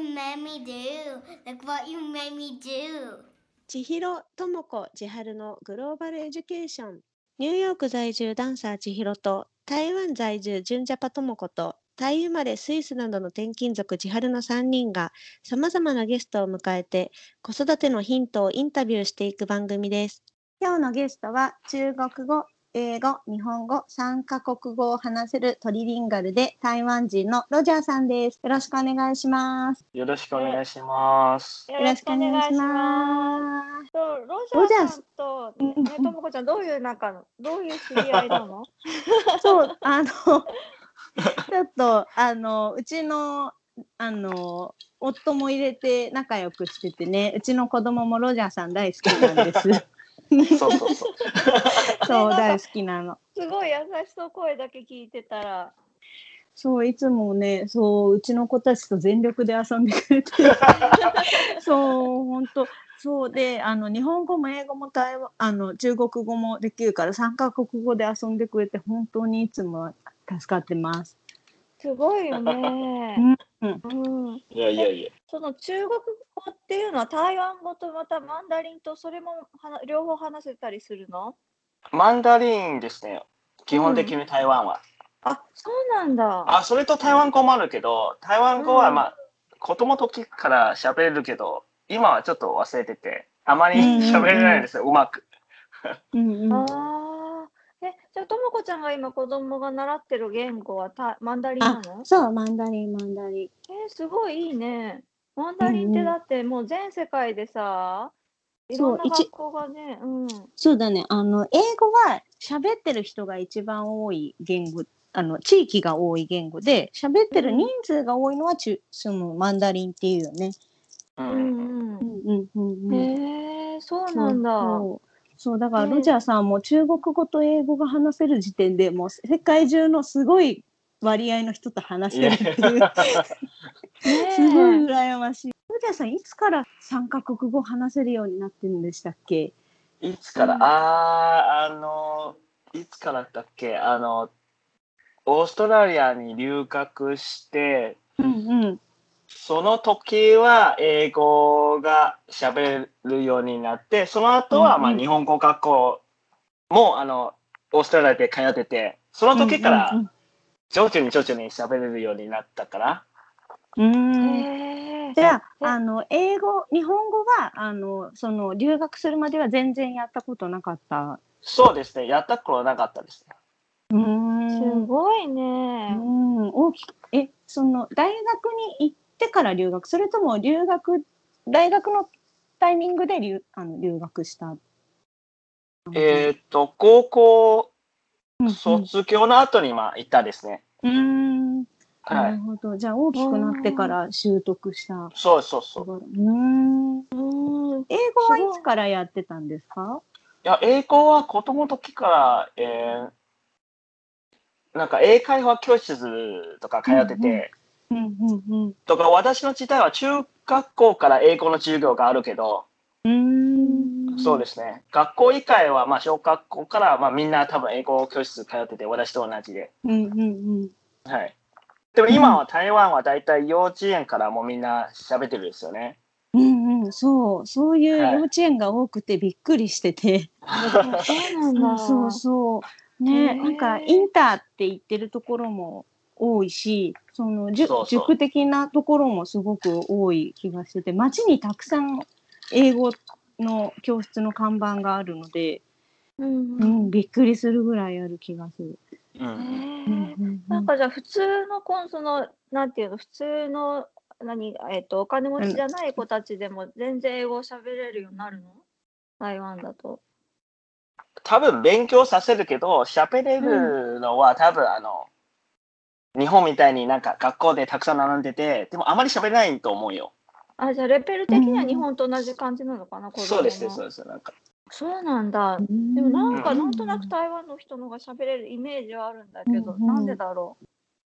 what you made me do? Look what you made me do? 千尋智子千春のグローバルエデュケーションニューヨーク在住ダンサー千尋と台湾在住純ジャパ智子とタイ生まれスイスなどの転勤族千春の3人がさまざまなゲストを迎えて子育てのヒントをインタビューしていく番組です今日のゲストは中国語英語、日本語、3カ国語を話せるトリリンガルで台湾人のロジャーさんです。よろしくお願いします。よろしくお願いします。よろしくお願いします。そうロジャースロジャーさんと、うんうんね、ともこちゃん、どういう仲の、どういう知り合いなの？そう、あの、ちょっと、あの、うちの、あの、夫も入れて仲良くしててね、うちの子供もロジャーさん大好きなんです。そうそうそう。そう、大好きなの。すごい優しそう声だけ聞いてたら、そう、いつもね、そう、うちの子たちと全力で遊んでくれて。そう、本当そうで、あの、日本語も英語も台湾、あの、中国語もできるから、3カ国語で遊んでくれて、本当にいつも助かってます。すごいよね。うんうん。いやいやいや。その中国語っていうのは台湾語とまたマンダリンとそれもはな両方話せたりするの？マンダリンですね。基本的に台湾は。あ、そうなんだ。あ、それと台湾語もあるけど、台湾語はうんまあ、子供の時から喋れるけど、今はちょっと忘れてて、あまりうんうんうん喋れないですよ、うまく。うんうん。え、じゃあともこちゃんが今子供が習ってる言語はたマンダリンなあの、そう、マンダリン、マンダリン。えーすごいいいね。マンダリンってだってもう全世界でさ、いろんなそう一学校がね、うん。そうだね。あの、英語は喋ってる人が一番多い言語、あの、地域が多い言語で、喋ってる人数が多いのは中、そのマンダリンっていうよね。う。うんんうんうんうんうん。へえそうなんだ。そうそうだからねロジャーさんも中国語と英語が話せる時点でもう世界中のすごい割合の人と話いせるやっていう。ねすごいえ羨ましい。ロジャーさんいつから三カ国語話せるようになってるんでしたっけ？いつから、うん。あー、あの、いつからだっけ、あの、オーストラリアに留学して、うんうん。その時は英語が喋れるようになって、その後はまあ日本語学校もあのオーストラリアで通ってて、その時からうん徐々に徐々に喋れるようになったから、うんじゃあ、えあの、英語、日本語は、あの、その、留学するまでは全然やったことなかった？そうですね、やった頃なかったですね。うーん。すごいうね。ん、大きく、え、その、大学に行ってから留学、それとも留学、大学のタイミングで留あの留学した？えーっと、高校うん卒業の後にまあ行ったですね。うん、なはい。るほど。じゃあ、大きくなってから習得した。そうそうそう。うん。うん。英語はいつからやってたんですか？いや、英語は子供の時から、えーなんか英会話教室とか通ってて、うんうんうん。とか私の時代は中学校から英語の授業があるけど、うん。そうですね。学校以外はまあ小学校からまあみんな多分英語教室通ってて私と同じで。うんうんうん。はい。でも今は台湾はだいたい幼稚園からもうみんな喋ってるんですよね。うんうん、そう、そういうはい幼稚園が多くてびっくりしてて。そうなんだ。そうそう。へね、ーなんかインターって言ってるところも多いし、そのじゅそうそう塾的なところもすごく多い気がしてて、街にたくさん英語の教室の看板があるので、うんううん。ん、びっくりするぐらいある気がする。うん。なんかじゃあ普通のコンそのなんていうの普通の何えっとお金持ちじゃない子たちでも全然英語を喋れるようになるの？台湾だと。多分勉強させるけど、喋れるのは多分あの、日本みたいになんか学校でたくさん学んでて、でもあまり喋れないと思うよ。あじゃあレベル的にはうん日本と同じ感じなのかな、子供のそうですね、そうです。なんか。そうなんだ。うんでもなんかうんなんとなく台湾の人の方が喋れるイメージはあるんだけど、うんなんでだろ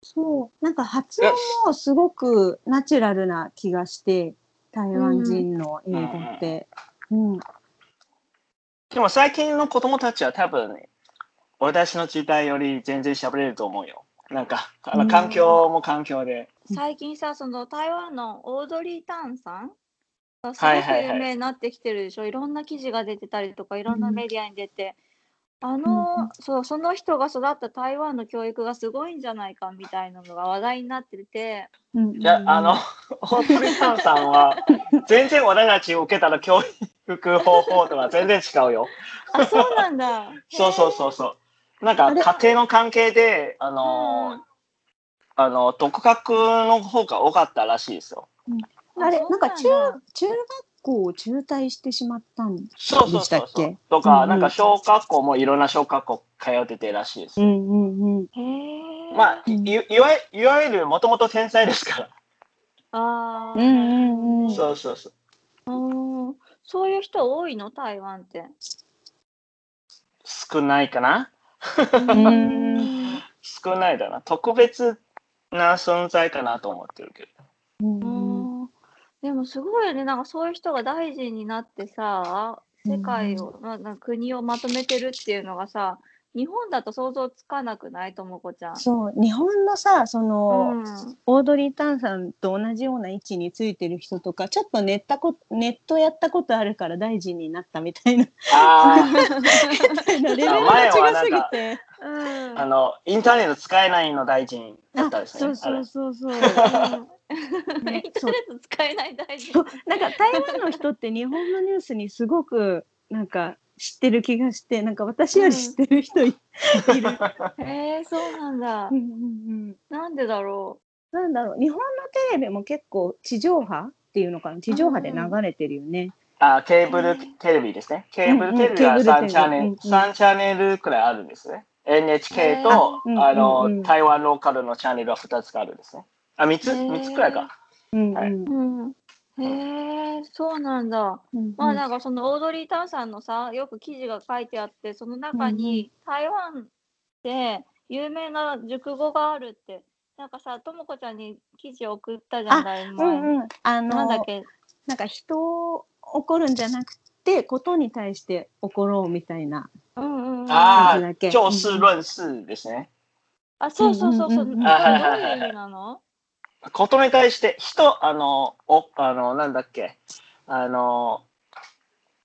そう、なんか発音もすごくナチュラルな気がして、台湾人の英語って。うん。でも最近の子供たちは多分、ね、私の時代より全然喋れると思うよ。なんか、あうんの環境も環境で。最近さ、その台湾のオードリー・タンさんがすごくはいはいはい有名になってきてるでしょ、いろんな記事が出てたりとか、いろんなうんメディアに出て、あうんうんの、そう、その人が育った台湾の教育がすごいんじゃないかみたいなのが話題になってて、うんいや、あの、オートリータンさんは、全然俺たち受けたら教育方法とか全然違うよ。あ、そうなんだ。そうそうそうそう。なんかあれ？家庭の関係で、あの、うんあの、独学の方が多かったらしいですよ。あれそうなんか中だ中学校を中退してしまったんそうそうでしたそうそうっけ。とか、うんうんなんか小学校もいろんな小学校通っててらしいです。んうんうんへえ。まあ、うんいいわいわゆるもともと天才ですから。あーうんうんうんそうそうそう。うんそういう人多いの？台湾って。少ないかなうん少ないだな。特別な存在かなと思ってるけど。でもすごいよね、なんかそういう人が大臣になってさ、世界を、まあなんか国をまとめてるっていうのがさ、日本だと想像つかなくない？ともこちゃん。そう日本のさその、うん。オードリー・タンさんと同じような位置についてる人とかちょっとネットこネットやったことあるから大臣になったみたいな。あ レベルが違すぎて。うん。あ、あの、インターネット使えないの大臣だったあですね。そうそうそうそう。うん。インターネねット使えない大臣。なんか台湾の人って日本のニュースにすごくなんか知ってる気がしてなんか私より知ってる人い, いる。へえそうなんだうん。うんうんなんでだろなんだろう日本のテレビも結構地上波っていうのかな？地上波で流れてるよね。あ、ケーブルテレビですね。ケーブルテレビはうんうんケーブルテレビ3チャンネル、うんうん3チャンネルくらいあるんですね。NHK と、うんあの、うんうん台湾ローカルのチャンネルは2つあるんですね。あ、3つへー ?3 つくらいか。うんはいうんう。うん。へえそうなんだ。うんまあなんかそのオードリー・タンさんのさよく記事が書いてあってその中に台湾で有名な熟語があるってなんかさともこちゃんに記事送ったじゃんだいぶう前んうん、あのなんだっけ？なんか人を怒るんじゃなくてことに対して怒ろうみたいな。うんうんうん。あ感じだっけ？あ、就事論事ですね。あそうそうそうそう、うんうんうんこれどういう意味なの？ことに対して、人、あの、お、あの、なんだっけ、あの、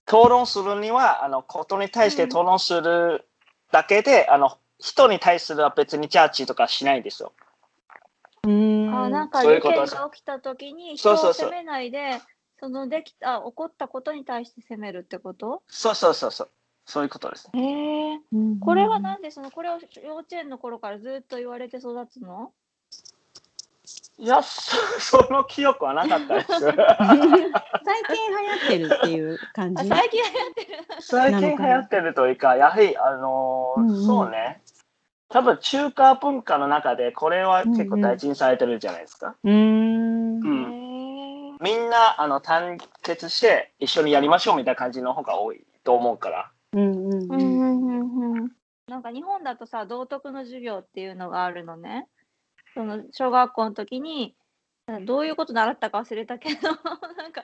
討論するには、あの、ことに対して討論するだけで、あの、人に対するは別にジャッジとかしないんですよ。うん。あなんか事件そういうこと。ですが起きた時に人を責めないでそのできた起こったことに対して責めるってこと？そうそうそうそう。そういうことです。ね。へえうんこれはなんでその？これを幼稚園の頃からずっと言われて育つの？いや、そ その記憶はなかったです。最近流行ってるっていう感じ？あ最近流行ってる最近流行ってるというか、やはり、あのーうんうんそうね。多分中華文化の中でこれは結構大事にされてるじゃないですか。うーんう。へん。みんなあの団結して一緒にやりましょうみたいな感じの方が多いと思うから。うんうんーうんうんうんうんなんか日本だとさ道徳の授業っていうのがあるのねその小学校の時にどういうこと習ったか忘れたけど なんか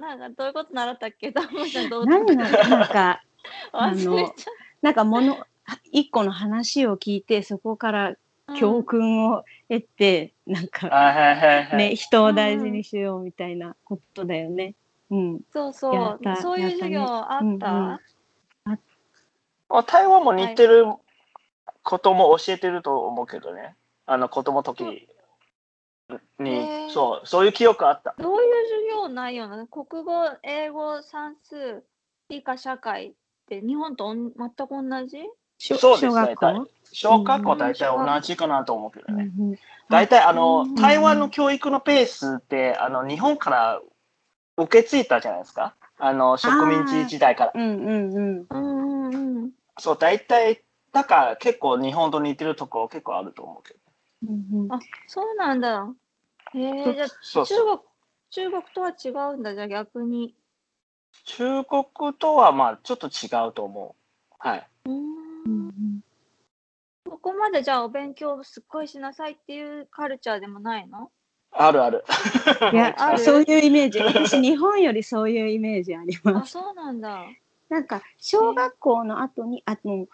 なんかどういうこと習ったっけと思った道徳何なの？なんかあの 忘れちゃっなんかもの一個の話を聞いてそこからた教訓を得て、なんかはいはいはいはい。ね人を大事にしようみたいなことだよね。うん。そうそうそういう授業あった、うんうんあ台湾も似てることも教えてると思うけどね。あの子供時にそう、そういう記憶あった。どういう授業内容なの？国語、英語、算数、理科、社会って日本と全く同じ？小そうですね小学校？小学校大体同じかなと思うけどね。大体あのうん台湾の教育のペースってあの日本から受け継いだじゃないですか？あの植民地時代から。うんうんうん。うんうんうん。そう、大体、だから結構日本と似てるところ結構あると思うけど。うんうんあ、そうなんだ。へえ、じゃあそうそう。中国、中国とは違うんだ、じゃあ逆に。中国とはまあちょっと違うと思う。はい。うんん。ここまでじゃあお勉強すっごいしなさいっていうカルチャーでもないの？あるある。いやある そういうイメージ私日本よりそういうイメージありまあ、す。そうなんだ。なんか小学校の後にあの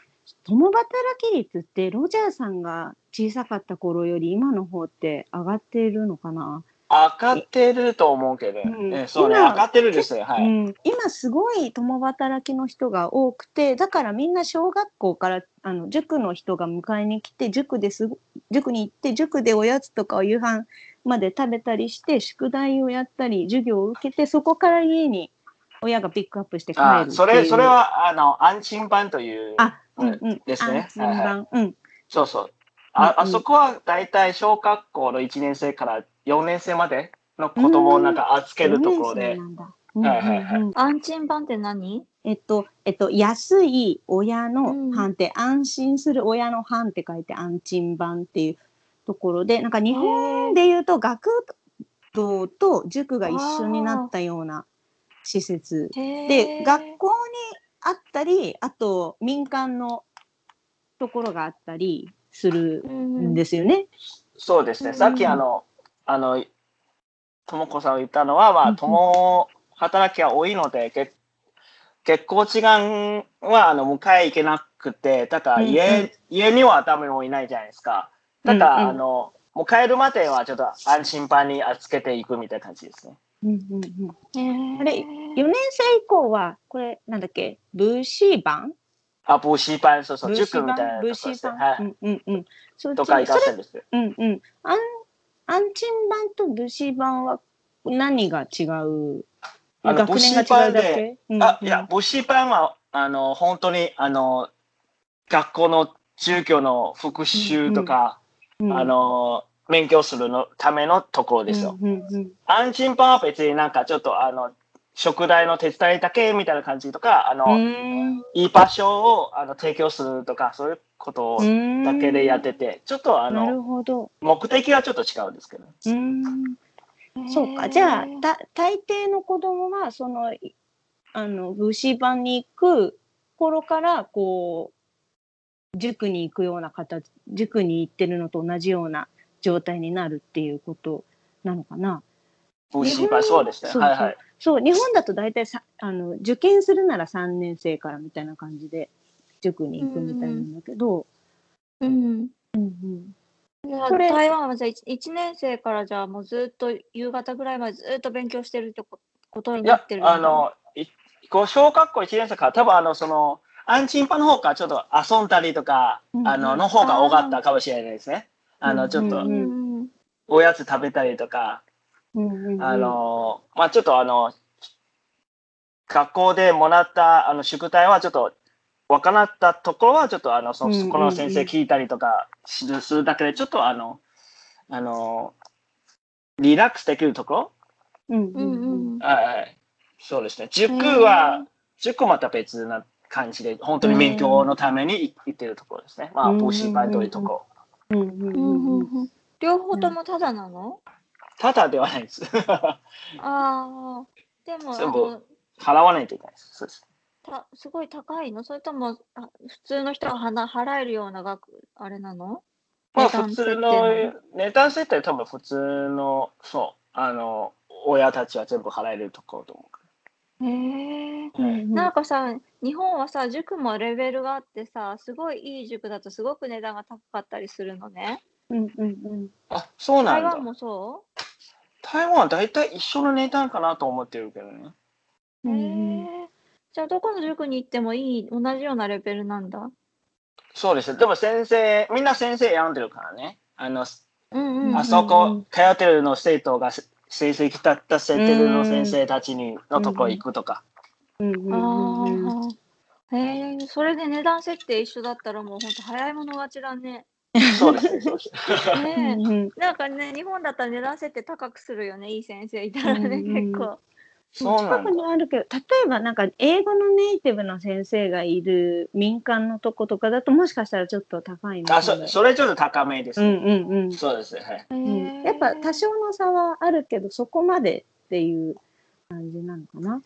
共働き率ってロジャーさんが小さかった頃より今の方って上がっているのかな、上がってると思うけど、うんえそうね、今上がってるですよ。はい。うん、今すごい共働きの人が多くてだからみんな小学校からあの塾の人が迎えに来て塾です塾に行って塾でおやつとかお夕飯まで食べたりして宿題をやったり授業を受けてそこから家に親がピックアップして帰るそれ、それは、あの、安心版という。あうんうん。ですね。安心版うん。そうそう。うんあうん。あそこは大体小学校の1年生から4年生までの子供をなんか預けるところで。安心版って何？えっと、えっと、安い親のうん。版って、安心する親の版って書いて安心版っていうところで、なんか日本で言うと学童と塾が一緒になったような施設。で、学校にあったり、あと民間のところがあったりするんですよね。そうですね。うんさっきあの、あの、ともこさんが言ったのは、まあ、うんうん共働きが多いので、け結構時間はあの迎え行けなくて、だから家,、うんうん家には誰もいないじゃないですか。だから、うんうんあの、もう帰るまではちょっと安心版に預けていくみたいな感じですね。うんうんうんああれ4年生以降は、これなんだっけ、ブーシー版？あ、補習班、そうそう、ブーシ塾みたいなブー。シー版、はい。うんうんうん。そとか行かせるんです。うんうん。アン、アンチン版とブシ版は何が違う？あの学年が違うだけ？うんあ、いや、補習班は、あの、本当に、あの、学校の授業の復習とか、うんあ、の、勉強するのためのところですよ。うんうんうん安心班は別になんかちょっと、あの、宿題の手伝いだけみたいな感じとか、あの、いい場所をあの提供するとか、そういうことだけでやってて、ちょっとあなるの、ほど。目的はちょっと違うんですけど。う。そうか。じゃあ、た大抵の子供は、その、いあの、ブシ版に行く頃から、こう、塾に行くような形、塾に行ってるのと同じような状態になるっていうことなのかな。補習班、そうですね。そうはいはい。そう、日本だと大体さあの受験するなら3年生からみたいな感じで塾に行くみたいなんだけど、うん。うんうんじゃあそれ台湾はじゃあ 1, 年生からじゃあもうずっと夕方ぐらいまでずっと勉強してるってこことになってる、あの、いこう小学校1年生から、多分あの、その、安心班の方からちょっと遊んだりとか、うんあの、の方が多かったかもしれないですね。あの、ちょっと。おやつ食べたりとか、あの、まあちょっとあの、学校でもらったあの宿題はちょっと、わからったところは、ちょっとあの、そこの先生聞いたりとかするだけで、ちょっとあの、あの、リラックスできるところ？うんううんんうん。うんはいはい。そうですね。塾は、塾また別な感じで、本当に勉強のために行ってるところですね。まあ、うん補習班というとこ。ろ。うんうんうんうん。両方ともただなの、ただではないです。ああでもあ全部の払わないといけないです。そうです。たすごい高いの？それともあ普通の人がはな払えるような額あれなの？まあ、値段普通の、値段設定多分普通の、そう、あの、親たちは全部払えるところと思へえう。うんうんなんかさ日本はさ塾もレベルがあってさすごいいい塾だとすごく値段が高かったりするのねうんうんうんあ、そうなんだ台湾。もそ台湾は大体一緒の値段かなと思ってるけどね。う、うんへうんえじゃあどこの塾に行ってもいい同じようなレベルなんだ？そうです。でも先生、みんな先生選んでるからね。あの、うんうん、うん、あそこ通ってるの生徒が成績立たせてるの先生たちにのところ行くとか。ああへえそれで値段設定一緒だったらもうほんと早い者勝ちだね。そうですね。そうですね。なんかね日本だったら値段設定高くするよね。いい先生いたらね、結構そう近く。にあるけど例えばなんか英語のネイティブの先生がいる民間のとことかだともしかしたらちょっと高いのあ、そそれちょっと高めです。うんうんうんそうですね。はい。うんやっぱ多少の差はあるけどそこまでっていう感じなのかな。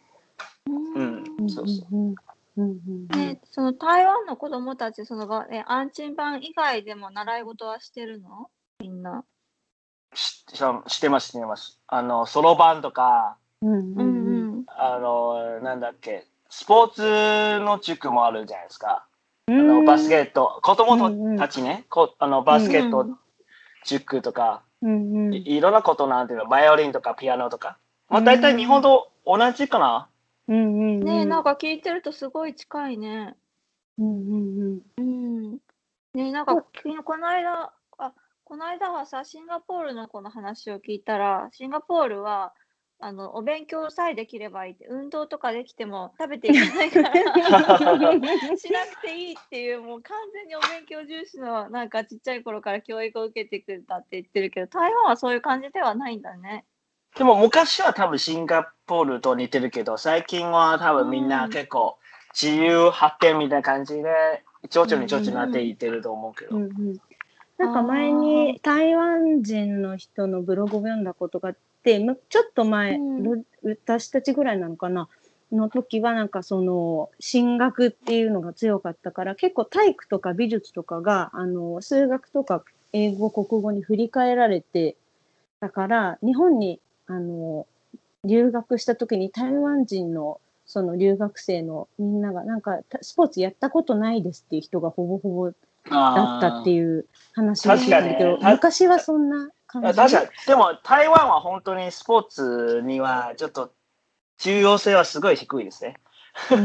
うん。そうそう。うんうんうんね、その台湾の子供たちそのが、え、安鎮班以外でも習い事はしてるの？みんな。しししてます、してます。あの、そろばんとか、うんうんあの、なんだっけ、スポーツの塾もあるじゃないですか。あのバスケット、子供うんうんたちね、こあのバスケットうん塾とか、うんうんいいろんなことなんていうの、バイオリンとかピアノとか。まあ大体日本と同じかな。うんうんねえなんか聞いてるとすごい近いね。うんうんうん。ねえなんかこの間あこの間はさシンガポールの子の話を聞いたらシンガポールはあのお勉強さえできればいいって運動とかできても 食べていけないからしなくていいっていうもう完全にお勉強重視のなんかちっちゃい頃から教育を受けてくれたって言ってるけど台湾はそういう感じではないんだね。でも昔は多分シンガポールと似てるけど、最近は多分みんうなん結構自由発展みたいな感じで、徐々に徐々になっていってると思うけど。うんうんなんか前に台湾人の人のブログを読んだことがあってむちょっと前、うん。ろ私たちぐらいなのかな？の時はなんかその進学っていうのが強かったから結構体育とか美術とかがあの数学とか英語国語に振り替えられてだから日本にあの留学した時に台湾人のその留学生のみんながなんかたスポーツやったことないですっていう人がほぼほぼだったってう。いう話を聞いたんだけど、昔はそんな感じ。確かに。でも台湾は本当にスポーツにはちょっと重要性はすごい低いですね。日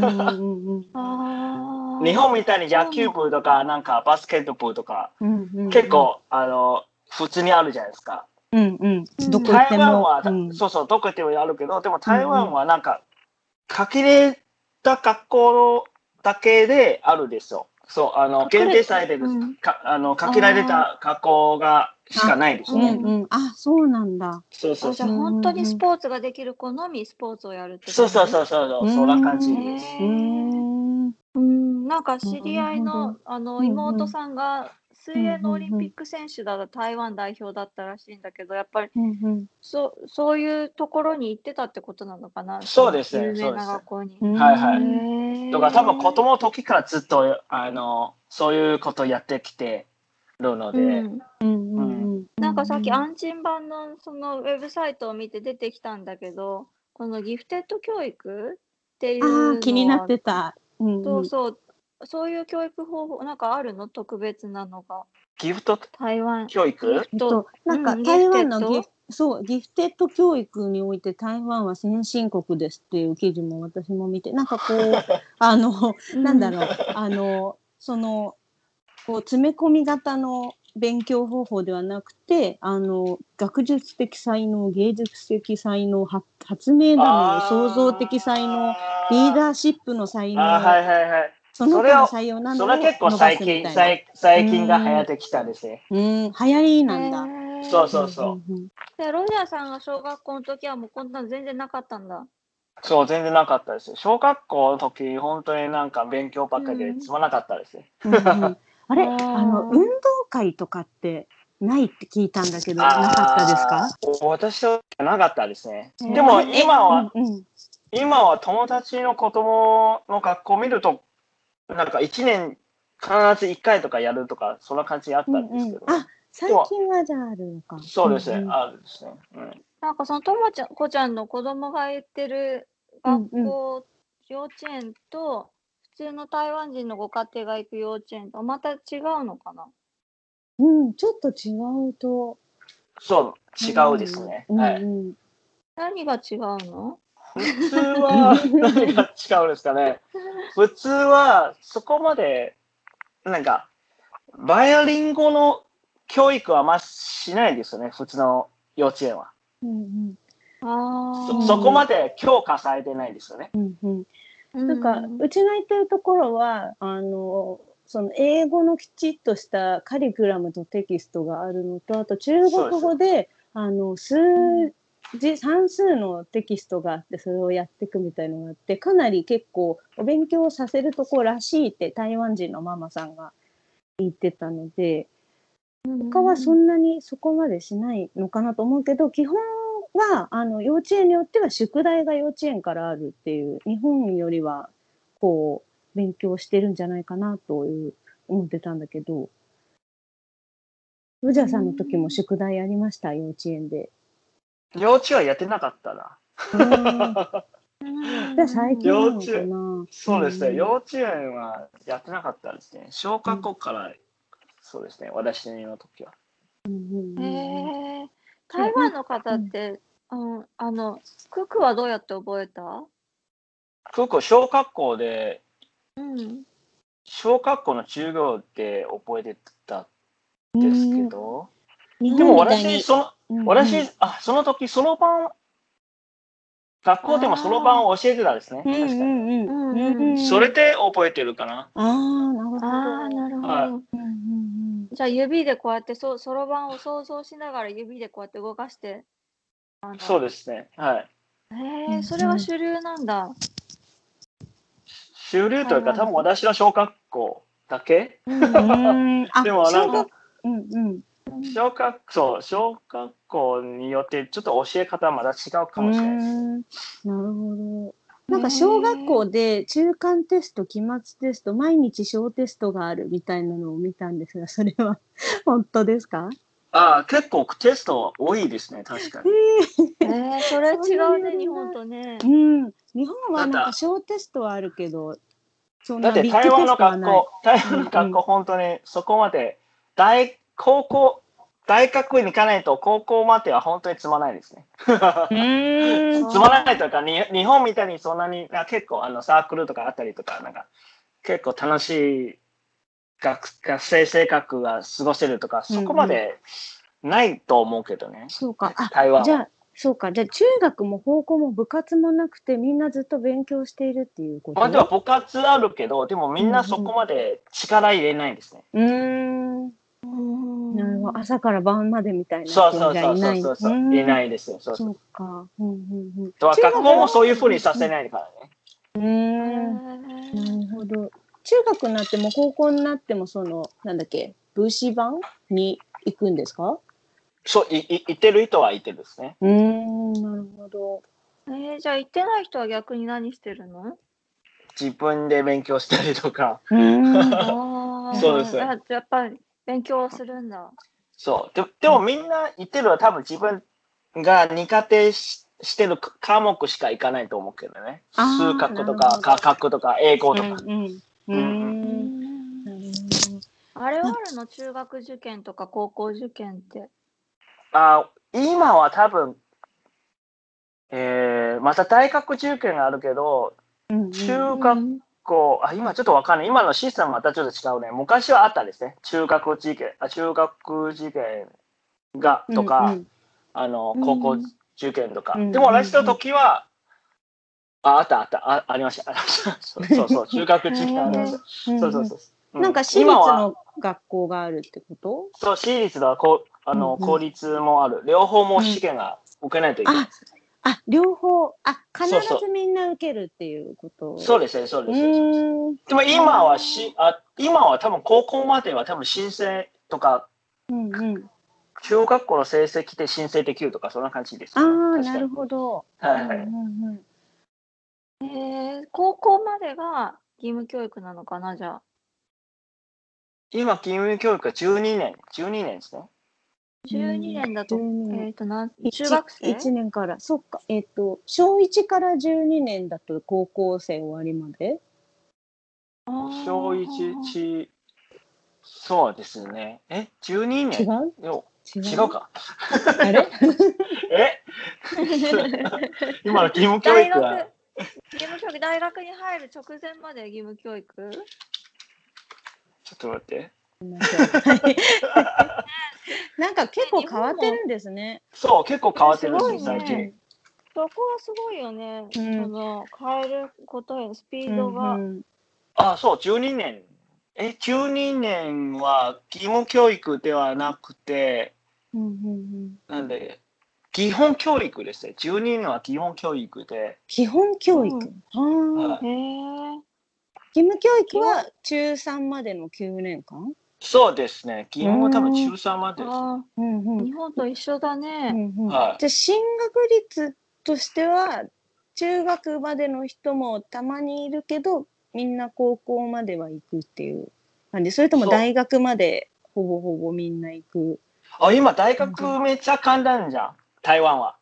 本みたいに野球部とかなんかバスケット部とかうんうん結構あの普通にあるじゃないですか。うんうん台湾は、もうんそうそう、どこ行ってもあるけど、でも台湾はなんか、限れた学校だけであるですよ。そう、あの、限定されてる、うんかあの、限られた学校がしかないですうね。んうん。あそうなんだ。そうそう。そう。あじゃあ本当にスポーツができる子のみスポーツをやるってそうそうう。そう。そう、そんな感じです。う。ーん。うん、なんか知り合いのあの妹さんが水泳のオリンピック選手だった台湾代表だったらしいんだけどやっぱりうんうん。そそういうところに行ってたってことなのかな？そうですね有名なそうです。学はいはい。だから多分子供の時からずっと、あの、そういうことやってきてるので、うん、うんうんうん。なんかさっきあアンチン版のそのウェブサイトを見て出てきたんだけどこのギフテッド教育っていう気になってた。うんうん。そうそう。そういう教育方法なんかあるの？特別なのが。ギフト？台湾。教育？えっと、なんかうん台湾のギギフテッフそうギフテッド教育において台湾は先進国ですっていう記事も私も見てなんかこう あのなんだろう、あの、その、こう詰め込み型の勉強方法ではなくて、あの、学術的才能、芸術的才能、は発明だの、創造的才能、リーダーシップの才能、はいはいはい。その他の採用などをそれは結構最近。最最近が流行ってきたですね。うん、流行りなんだ。そうそうそう。ロジャーさんが小学校の時はもうこんなの全然なかったんだ。そう、全然なかったです。小学校の時、本当になんか勉強ばっかりでつまらなかったですね。うんうんあれ、あー。あの、運動会とかってないって聞いたんだけど、なかったですか？私はなかったですね。うんでもえ今は、うんうん。今は友達の子供の学校を見ると、なんか1年必ず1回とかやるとか、そんな感じあったんですけど。うんうん。あ最近はじゃああるのか。そうですね、んん。あるですね。うん。なんかそのともちゃん、こちゃんの子供が行ってる学校、幼稚園と、普通の台湾人のご家庭が行く幼稚園とまた違うのかな？うん、ちょっと違うと。そう、違うですね。うんはい。うん何が違うの？普通は何が違うんですかね？普通はそこまで、なんか、バイオリン語の教育はあんましないですよね、普通の幼稚園は。うんあうんそそこまで強化されてないですよね。うんうんあ。なんか、うちが行ってるところは、あの、その英語のきちっとしたカリキュラムとテキストがあるのと、あと中国語で、あの、数字、算数のテキストがあって、それをやっていくみたいのがあって、かなり結構お勉強させるとこらしいって台湾人のママさんが言ってたので、他はそんなにそこまでしないのかなと思うけど、基本はあの幼稚園によっては宿題が幼稚園からあるっていう、日本よりはこう勉強してるんじゃないかなという思ってたんだけど、ロジャーさんの時も宿題ありました、幼稚園で。幼稚園はやってなかったな。うんじゃあ最近なのか幼な。そうですね、ん幼稚園はやってなかったですね。小学校から、そうですね、私の時は。うんうんうんへえ。台湾の方って、うん、あの、ククはどうやって覚えた？結構小学校で、うん。小学校の授業で覚えてたんですけど、日でも私、その、うんうん私、あ、その時、そろばん、学校でもそろばんを教えてたんですね。うん確かに。うんうんうんうんそれで覚えてるかな。ああなるほど。ああ、なるほど。はいうんうんじゃあ指でこうやってそそろばんを想像しながら指でこうやって動かして。そうですね。はい。へえ、それは主流なんだ。主流というか、多分私の小学校だけ？でもなんか小学うんうん小学そう小学校によってちょっと教え方はまだ違うかもしれないです。うんなるほど。なんか小学校で中間テスト、期末テスト、毎日小テストがあるみたいなのを見たんですが、それは 本当ですか？ああ、結構テスト多いですね、確かに。えー、それ違うね、の日本とねう。ん。日本はなんだか小テストはあるけど、そんだってなビッグテ台湾のストはない。学校、台湾の学校、本当にそこまで、大、高校、大学に行かないと高校までは本当につまないですね。つまらないというか、に日本みたいにそんなに、な結構あのサークルとかあったりとか、なんか結構楽しい学学生生活が過ごせるとか、そこまでないと思うけどね、そうか。あ、台湾は。じゃあ、そうか。じゃあ中学も高校も部活もなくて、みんなずっと勉強しているっていうことまあ、でも部活あるけど、でもみんなそこまで力入れないんですね。うーん。なるほど。朝から晩までみたいなそう人そうそうじゃいない。そうそう、んいないですよ。そうそう。そうか。うんうんうん。とは学校もそういうふうにさせないからね。うん。なーるほど。中学になっても高校になってもそのなんだっけブーシ版に行くんですか？そう、い、い、いてる人はいてるですね。うーんなるほど。えー、じゃあ行ってない人は逆に何してるの？自分で勉強したりとか。そうですややっぱり勉強するんだ。そう。ででもみんな言ってるのは多分自分が苦手ししてる科目しか行かないと思うけどね。数学とか科学とか英語とか。うんうん。あれはあるの中学受験とか高校受験って。あ今は多分、えー、また大学受験があるけど、ど。うんうん中学校、あ、今ちょっとわかんない。今のシステムまたちょっと違うね。昔はあったですね。中学受験、あ中学受験が、とか、うんうん。あのうん。高校受験とか、うん。でも私の時は、ああったあった。あありました。ありましたそうそうそう中学受験ありました、うん。そうそうそう、うなんか私立の学校があるってこと？そう私立だこうあの、うんうん。公立もある。両方も試験が受けないといけない。です、あ、両方、あ、必ずみんな受けるっていうこと？そうですねそううですでも今はしあ今は多分高校までは多分申請とかうんうん。中学校の成績で申請できるとかそんな感じです、ああ、なるほど。はいはい、うんうんうんえー、高校までが義務教育なのかなじゃあ。今義務教育は12年12年ですね12年だと、12年。えっ、となん一中学生？一年から、そっか、えっ、と、小1から12年だと高校生終わりまで？小一ちそうですね。え、12違年？う？よ違違うか。あれ？え？今の義務教大学育は、義務教育大学に入る直前まで義務教育？ちょっと待って。なんか結構変わってるんですね。そう、結構変わってるんです最近。そこはすごいよね、うん。その変えることへのスピードが、うんうん。あ、そう、12年。え、12年は義務教育ではなくて、うんうんなんで、基本教育ですね。12年は基本教育で、基本教育？うん。ああ。へえ義務教育は中3までの9年間？そうですね。基本は多分中3までです。あうんうん。ー日本と一緒だうね、んうん。はい。じゃあ進学率としては中学までの人もたまにいるけどみんな高校までは行くっていう感じ。それとも大学までほぼほぼみんな行く？あ、今大学めっちゃ簡単じゃん。台湾は。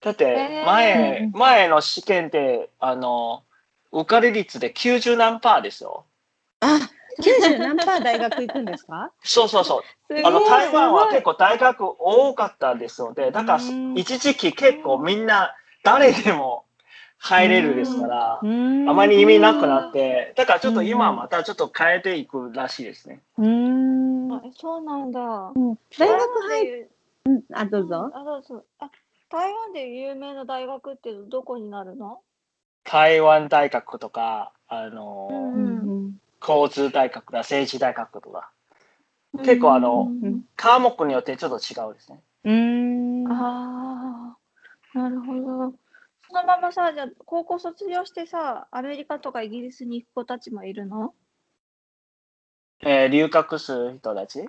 だってへー。前、前の試験で、あの、受かり率で90何パーですよ。あ、90何パー大学行くんですか？そうそうそう。すあのごい台湾は結構大学多かったですので、だからうん一時期結構みんな誰でも入れるですから、あまり意味なくなって、だからちょっと今はまたちょっと変えていくらしいですね。うーん。あそうなんだ。うん大学入っる。あ、どうぞ。あ、どうぞ。あ、台湾で有名な大学ってどこになるの？台湾大学とか、あの、うん交通大学だ、政治大学とか、結構あのうん科目によってちょっと違うですね。うーん。ああ、なるほど。そのままさ、じゃあ高校卒業してさ、アメリカとかイギリスに行く子たちもいるの？えー留学する人たち？う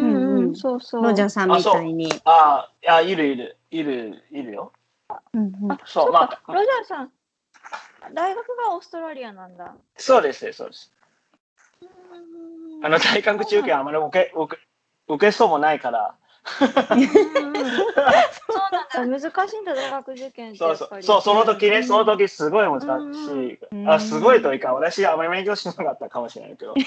うんうんん、そうそう。ロジャーさんみたいに。ああ、いや、いるいる、いる、いるよ。うんうんあ、そうそうまあ、かロジャーさん、大学がオーストラリアなんだ。そうですね、そうです。うん。あの、大学中継あまり受け、受け、受けそうもないから、そうなんだ。難しいんだ、大学受験ってそうそう、やっぱり。そう、その時ね、うん。その時すごい難しい。うんあ、すごいというか、私あまり勉強しなかったかもしれないけど、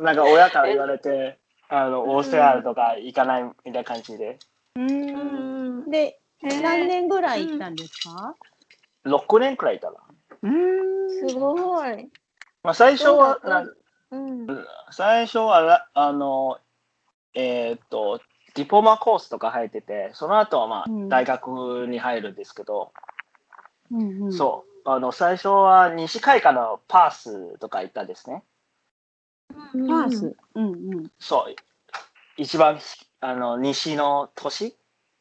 なんか親から言われて、あの、オーストラリアとか行かないみたいな感じで、ううん。で、何年ぐらい行ったんですか？6年くらいいたな。うーん。すごい。まあ、最初はなうん。最初はらあのえーっとディプロマコースとか入っててその後はまあうん大学に入るんですけど、うんうん。そうあの最初は西海岸のパースとか行ったんですねパース？うんうん。そう一番あの西の都市、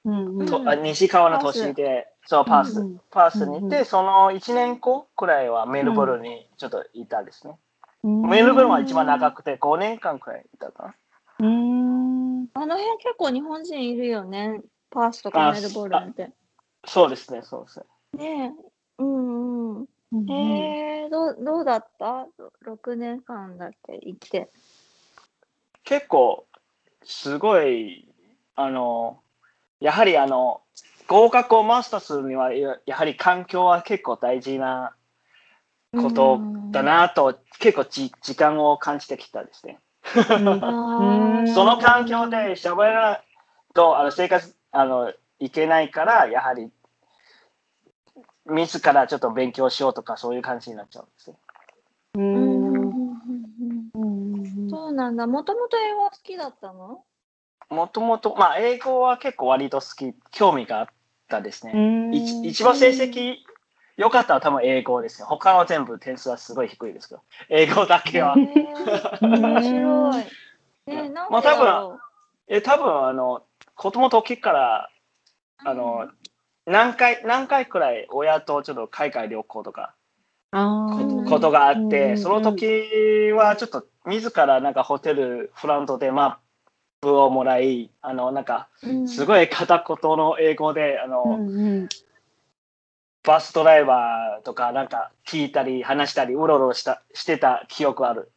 うんうん。とあ西側の都市でそうパース、うんパースに行って、うんその1年後くらいはメルボルンにちょっといたんですね、うんメルボルンは一番長くて5年間くらいいたかなうーん。あの辺結構日本人いるよね。パースとかあメルボルンって。そうですねそうですねねえ。うんうん。え、どうどうだった？六年間だっけ生きて。結構すごいあのやはりあの合格をマスターするにはややはり環境は結構大事なことだなと、結構じ時間を感じてきたですね。その環境で喋らないとあの生活あのいけないからやはり自らちょっと勉強しようとかそういう感じになっちゃうんですね。ううんうんんうんうんうんそうなんだ。もともと英語好きだったの？もともとまあ英語は結構割と好き興味があったですね。うん一一番成績良かったのは多分英語ですね。他の全部点数はすごい低いですけど、英語だけは 面白い。ねえ、なんでだろえ、多分あの、子供時から、う。あの、何回、何回くらい親とちょっと海外旅行とか、ことがあっうんて、その時はちょっと自らなんかホテル、フラントでマップをもらい、あの、なんか、うんすごい片言の英語で、あうの、んうんバスドライバーとかなんか聞いたり話したりうろうろしたしてた記憶ある。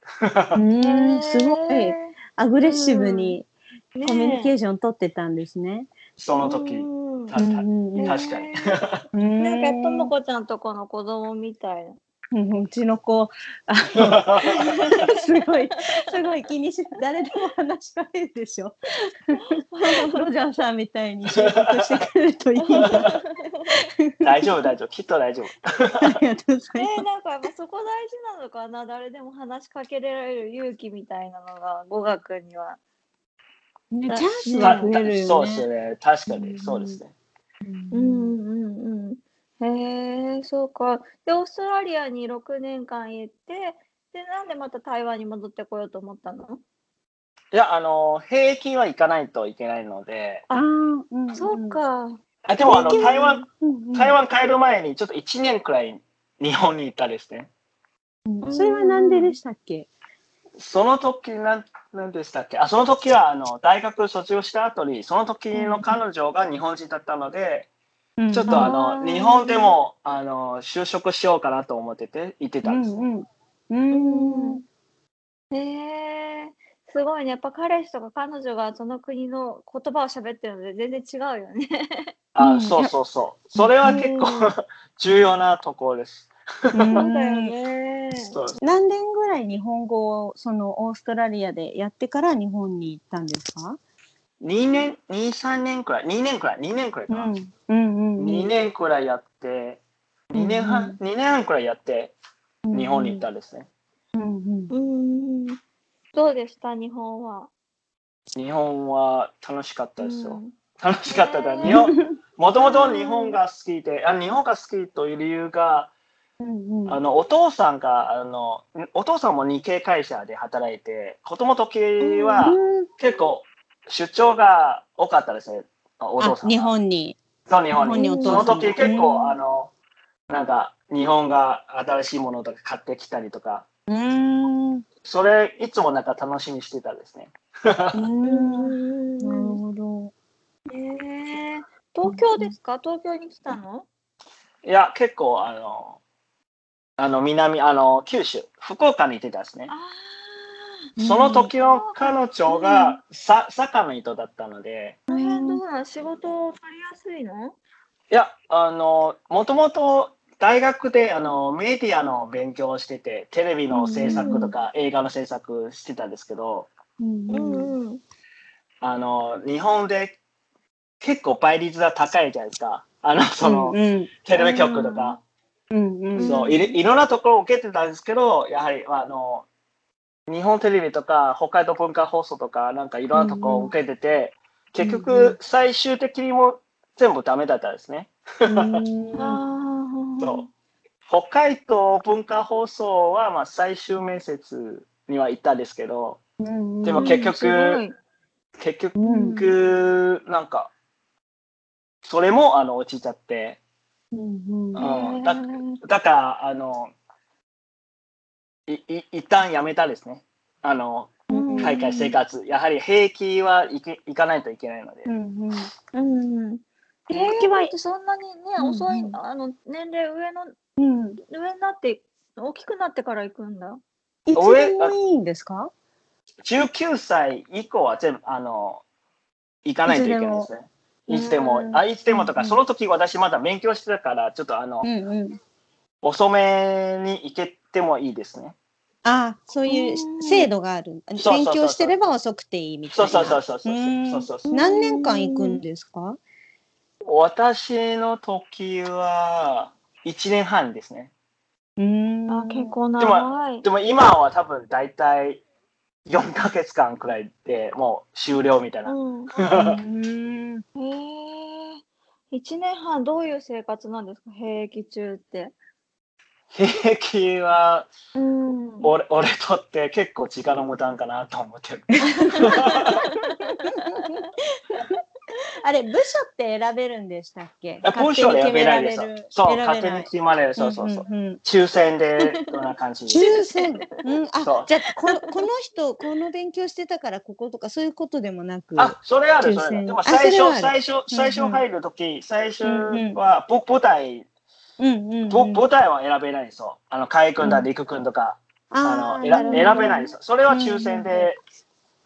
うんすごいへアグレッシブにコミュニケーション取ってたんですね。その時。確かに。うん なんかともこちゃんとこの子供みたいな。うんうちの子あの すごいすごい気にし誰でも話しかけるでしょ。ロジャーさんみたいに習得してくれるといいな。大丈夫大丈夫きっと大丈夫。ありがとうございねまなんかやっぱそこ大事なのかな？誰でも話しかけられる勇気みたいなのが語学には。す。ね、だチャンスたが増えるよね。そうですね確かにうんそうですね。うんうんうんうん。へえそうか。でオーストラリアに6年間行ってでなんでまた台湾に戻ってこようと思ったの？いやあの兵役は行かないといけないのであーうんうんそうか。あでもあの台湾うんうん台湾帰る前にちょっと1年くらい日本に行ったですね。うんそれはなんででしたっけ？その時なんなんでしたっけ？あその時はあの大学卒業した後にその時の彼女が日本人だったので、ちょっとああのー日本でもあの就職しようかなと思ってて行ってたんですね。うんうんうんへえすごいね。やっぱ彼氏とか彼女がその国の言葉を喋ってるので全然違うよね。あ、うんそうそうそう。それは結構 重要なところです。そうそうだよね。そう何年ぐらい日本語をそのオーストラリアでやってから日本に行ったんですか？2年、2、3年くらい、2年くらい、2年くらいかな。うんうんうん2年くらいやって、2年半、2年半くらいやって、うん日本に行ったんですね。うんうんうん。どうでした日本は？日本は楽しかったですよ。うん楽しかっただ。ね日本、もともと日本が好きで、あ日本が好きという理由が、うんうんあの、お父さんが、あの、お父さんも日系会社で働いて、子供の時はうん結構出張が多かったですね。お父さん日本に。そう、日本に。その時結うん構、あの、なんか、日本が新しいものとか買ってきたりとか、うーん。うそれ、いつもなんか楽しみにしてたですね。ーん。なるほど。えー、東京ですか？東京に来たの？いや、結構、あの、あの、南、あの、九州、福岡に行ってたんですね。あその時の彼女が、さ、坂の人だったので、なの仕事を取りやすいの？いや、あの、もともと大学であのメディアの勉強をしてて、テレビの制作とか映画の制作してたんですけど、うんううんんうん。あの、日本で結構倍率が高いじゃないですか。あの、その、うんテレビ局とか、うんうんそういろ、いろんなところを受けてたんですけど、やはり、あの、日本テレビとか、北海道文化放送とか、なんかいろんなところを受けてて、結うんう局、最終的にも全部ダメだったんですね。うん。そう。北海道文化放送は、まあ、最終面接には行ったんですけど、うんでも結局結局、うんなんか、それもあの落ちちゃって、うんうん。うん。だだから、あの、いい一旦やめたですね。あの、うん海外生活。やはり兵役は行け行かないといけないので。うんうんうん。兵役はそんなにね、うん遅い、あの、年齢上の、うん上になって、大きくなってから行くんだ。いつでもいいんですか？19歳以降は全部、あの、行かないといけないですね。いつでも、うんあいつでもとか、うんその時私まだ勉強してたから、ちょっとあの、うんうん。遅めに行けてもいいですね。あ、そういう制度がある。そうそうそう勉強してれば遅くていいみたそいうな。そうそうそうそううんそうそうそう。何年間行くんですか？私の時は1年半ですね。うんあ、結構で長い。でも今は多分大体4ヶ月間くらいでもう終了みたいな。うん。うん へえ。一年半どういう生活なんですか？兵役中って。兵役はうん。俺俺とって結構時間の無駄かなと思ってる。あれ部署って選べるんでしたっけ？あ文章で選べないです。そう、勝手に決まれる。そうそうそう。んんん抽選で、どんな感じ抽選？うん、あ、じゃあここの人この勉強してたからこことかそういうことでもなく。あ、それある、それある。でもあ最初、最初、最初うんうん入るとき、最初うんうん舞台、うんうんうん。ぶ舞台は選べないんですよ。あの、海軍だ、うん陸軍とか、ああの、選選べないんですよ。それは抽選で、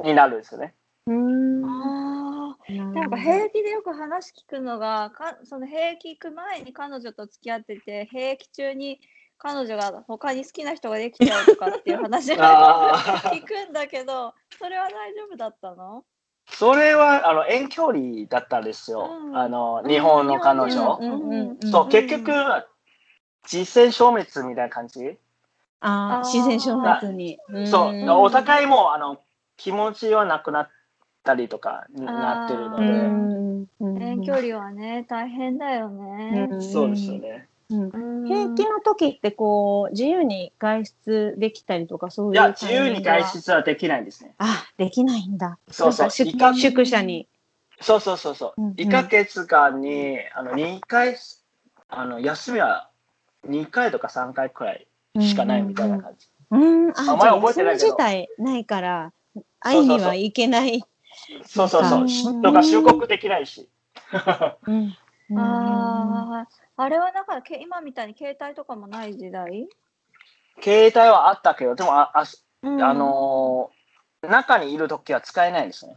になるんですよね。うーん。ああ。ななんか兵役でよく話聞くのが、かその兵役行く前に彼女と付き合ってて、兵役中に彼女が他に好きな人ができちゃうとかっていう話をあ 聞ーくんだけど、それは大丈夫だったの？それは、あの、遠距離だったんですよ。うんあの、日本の彼女。うんうんうんそう、ん結局、実戦消滅みたいな感じ。あーあー自然消滅に。そう、んお互いも、あの、気持ちはなくなったりとかになってるのうで、んうん遠距離はね、大変だよね。うんそうですよね。うん。うん。兵役の時ってこう自由に外出できたりとかそういういや、自由に外出はできないんですね。あできないんだ。そうそう。宿舎に。そうそうそうそう。うんうん。1ヶ月間に、あの、2回、あの、休みは2回とか3回くらいしかないみたいな感じ。うん。ああんまりじゃあ休み覚えてないけど。自体ないから会いには行けない。そうそうそう。うん。しとか収穫できないし。うん。うん。ああ、あれはだからけ今みたいに携帯とかもない時代、携帯はあったけど、でも、あ、あうんあのー中にいるときは使えないですね。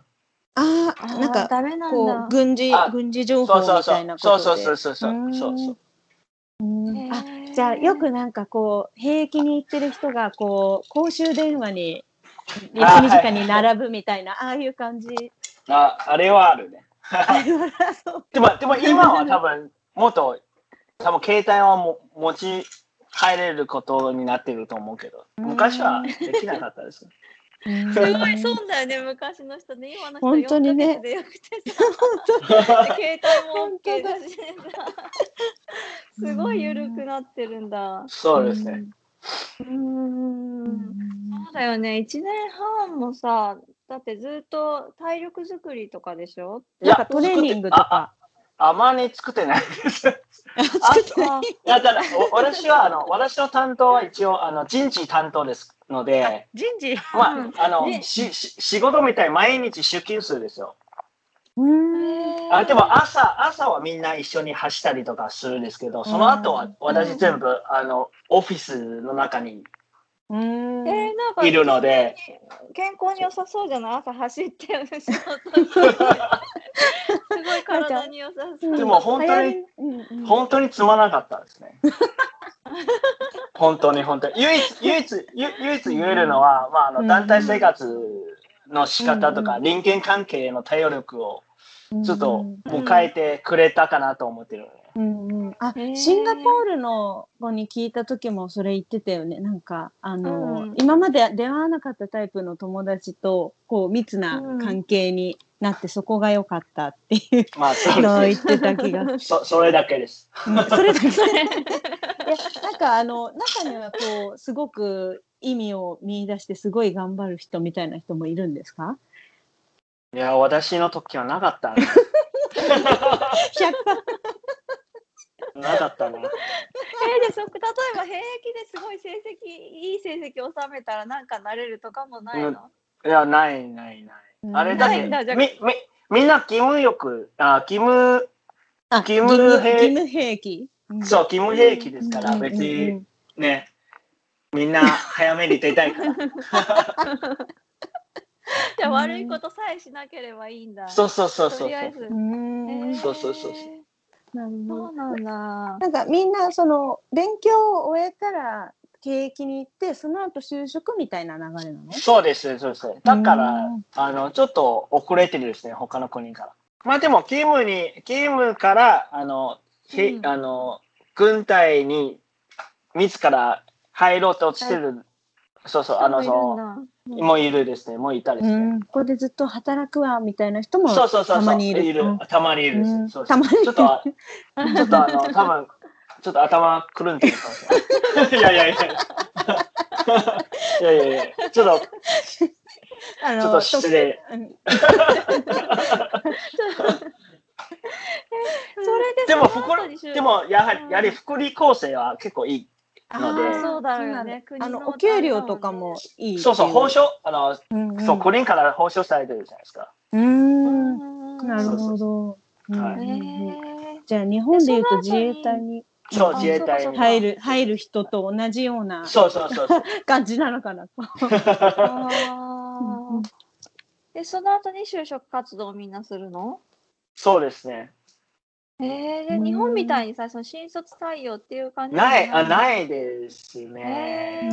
ああ、あーなんか、ダメなんこうだ。軍事あ軍事情報そうそうそみたいうなこそうとで。そうそうそうそううーんそうそう。うんあ、へーじゃあよくなんかこう兵役に行ってる人がこう公衆電話に休み時間に並ぶみたいなああいう感じ。ああれはあるね。あれはそう。でもでも今は多分もっと多分携帯はも持ち入れることになってると思うけど昔はできなかったです。すすごい損だよね、昔の人ね。今の人本当にね4ヶ月でよくてさ、携帯も OK だしすごい緩くなってるんだ。そうですね。うーん。そうだよね、1年半もさ、だってずっと体力作りとかでしょ？いなんかトレーニングとか。ああまり作ってないです。作ってないあだお私はあの私の担当は一応あの人事担当ですので、人事？まあ、うんあの、ねしし仕事みたい毎日出勤数ですよ。うーん。あでも朝朝はみんな一緒に走ったりとかするんですけど、その後は私全部あのオフィスの中にうーん。えー、なんかいるので、健康に良さそうじゃない？朝走って仕事 ごい体に良さそう。でも本当にうんうん。本当につまらなかったですね。本当に本当に。唯一唯一唯唯一言えるのは、まあ、あうん。の団体生活の仕方とか、うん。人間関係の対応力をちょっとうん迎えてくれたかなと思ってる、うんうん、あシンガポールの子に聞いた時もそれ言ってたよね。なんかあの、うん。今まで出会わなかったタイプの友達とこう密な関係になってそこが良かったっていうまあそうのをです言ってた気がそそれだけです。うんそれだけ いやなんかあの中にはこうすごく意味を見出してすごい頑張る人みたいな人もいるんですか？いや、私の時はなかったね。100% なかったね。えー、でそ例えば兵役ですごい成績いい成績を収めたらなんかなれるとかもないの、いや、ないないない。あれだけないんだじゃあみみみんな義務欲、あ義務、あ義務兵義務兵器そう、義務兵器ですから、うん別にね、みんな早めに出たいから。じゃあ悪いことさえしなければいいんだ。そうそうそうそうとりあえず。そうそうそうそうそうなんだ。なんかみんなその勉強を終えたら経営に行ってその後就職みたいな流れなの？そうです、そうです。だからうん、あの、ちょっと遅れてるですね、他の国から。まあでも、勤務に、勤務から、あの、へうん。あの、軍隊に自ら入ろうとしてる、そうそう、あの、その、のもういるですね、もういたですね。うん、ここでずっと働くわみたいな人もそうそうそうそう、たまにいる。たまにいるたまに。いるちょっとあ、ちょっとあの、多分ちょっと頭くるんでるかもしれない。いやいやいや。いやいやいや、ちょっと、あのちょっと失礼。ででも、福でも、やはりう、ん。やはり福利厚生は結構いい。ので。そうだよね。あのお給料とかもいいそうそう、報奨、あの、うんうん、そう、国から報奨されてるじゃないですか。うーん。なるほど。うんはい。じゃあ日本でいうと自衛隊にそう、あ自衛隊に。入る入る人と同じようなそうそうそうそう。感じなのかな でその後に就職活動をみんなするの？そうですね。えー、日本みたいにさその新卒採用っていう感じない、あ、いないですへね。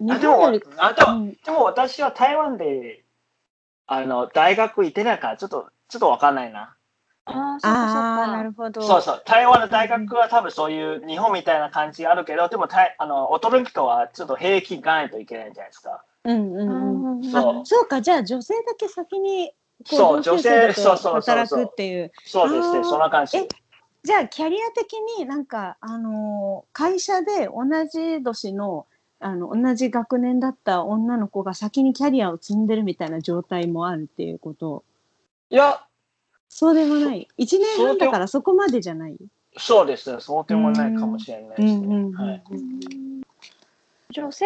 ーあでもあでもうんでも私は台湾で、あの、大学行ってないから、ちょっと、ちょっとわかんないな。あああなかるほど。そうそう、台湾の大学は多分そういう日本みたいな感じあるけど、でも台あの、驚く人はちょっと兵役行かないといけないじゃないですか。うんうんうん。そうあそうかじゃあ女性だけ先にこそう女性そうそう働くっていう。そうですね、そんな感じえ。じゃあキャリア的になんかあのー会社で同じ年のあの同じ学年だった女の子が先にキャリアを積んでるみたいな状態もあるっていうこと。いや、そうでもない。一年半だからそこまでじゃない。そうですね、そうでもないかもしれないですね。はい、女性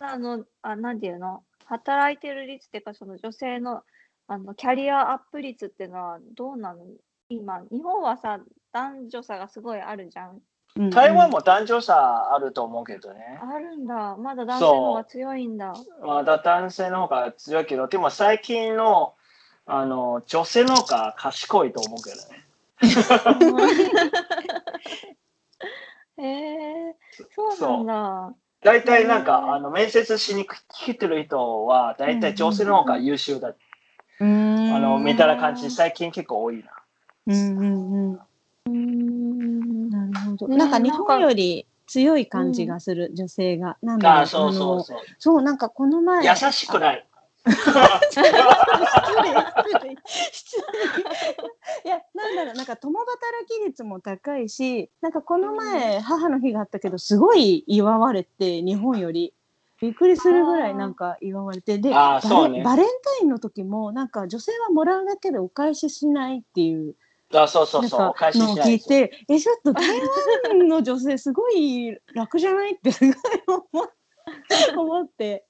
のあのあなんていうの？働いてる率っていうかその女性のあのキャリアアップ率っていうのはどうなの？今日本はさ男女差がすごいあるじゃん台湾も男女差あると思うけどね。あるんだ。まだ男性の方が強いんだ。まだ男性の方が強いけど、でも最近のあの女性の方が賢いと思うけどね。へえそうなんだ。大体なんへーかあの面接しに来てる人は大体女性の方が優秀だ、うーんあのみたいな感じ最近結構多いな。うんうんうんうーん。なるほど。ねなんか日本より強い感じがする、女性が。なんだろあそうそうのそう。そうなんかこの前優しくない。失礼失礼いやなんだろうなんか共働き率も高いしなんかこの前、母の日があったけどすごい祝われて日本よりびっくりするぐらいなんか祝われてでバレバレンタインの時もなんか女性はもらうだけでお返ししないっていうあそうそうそう。おか返しのを聞いしない。てえちょっと台湾の女性すごい楽じゃない？ってすごい思っ思って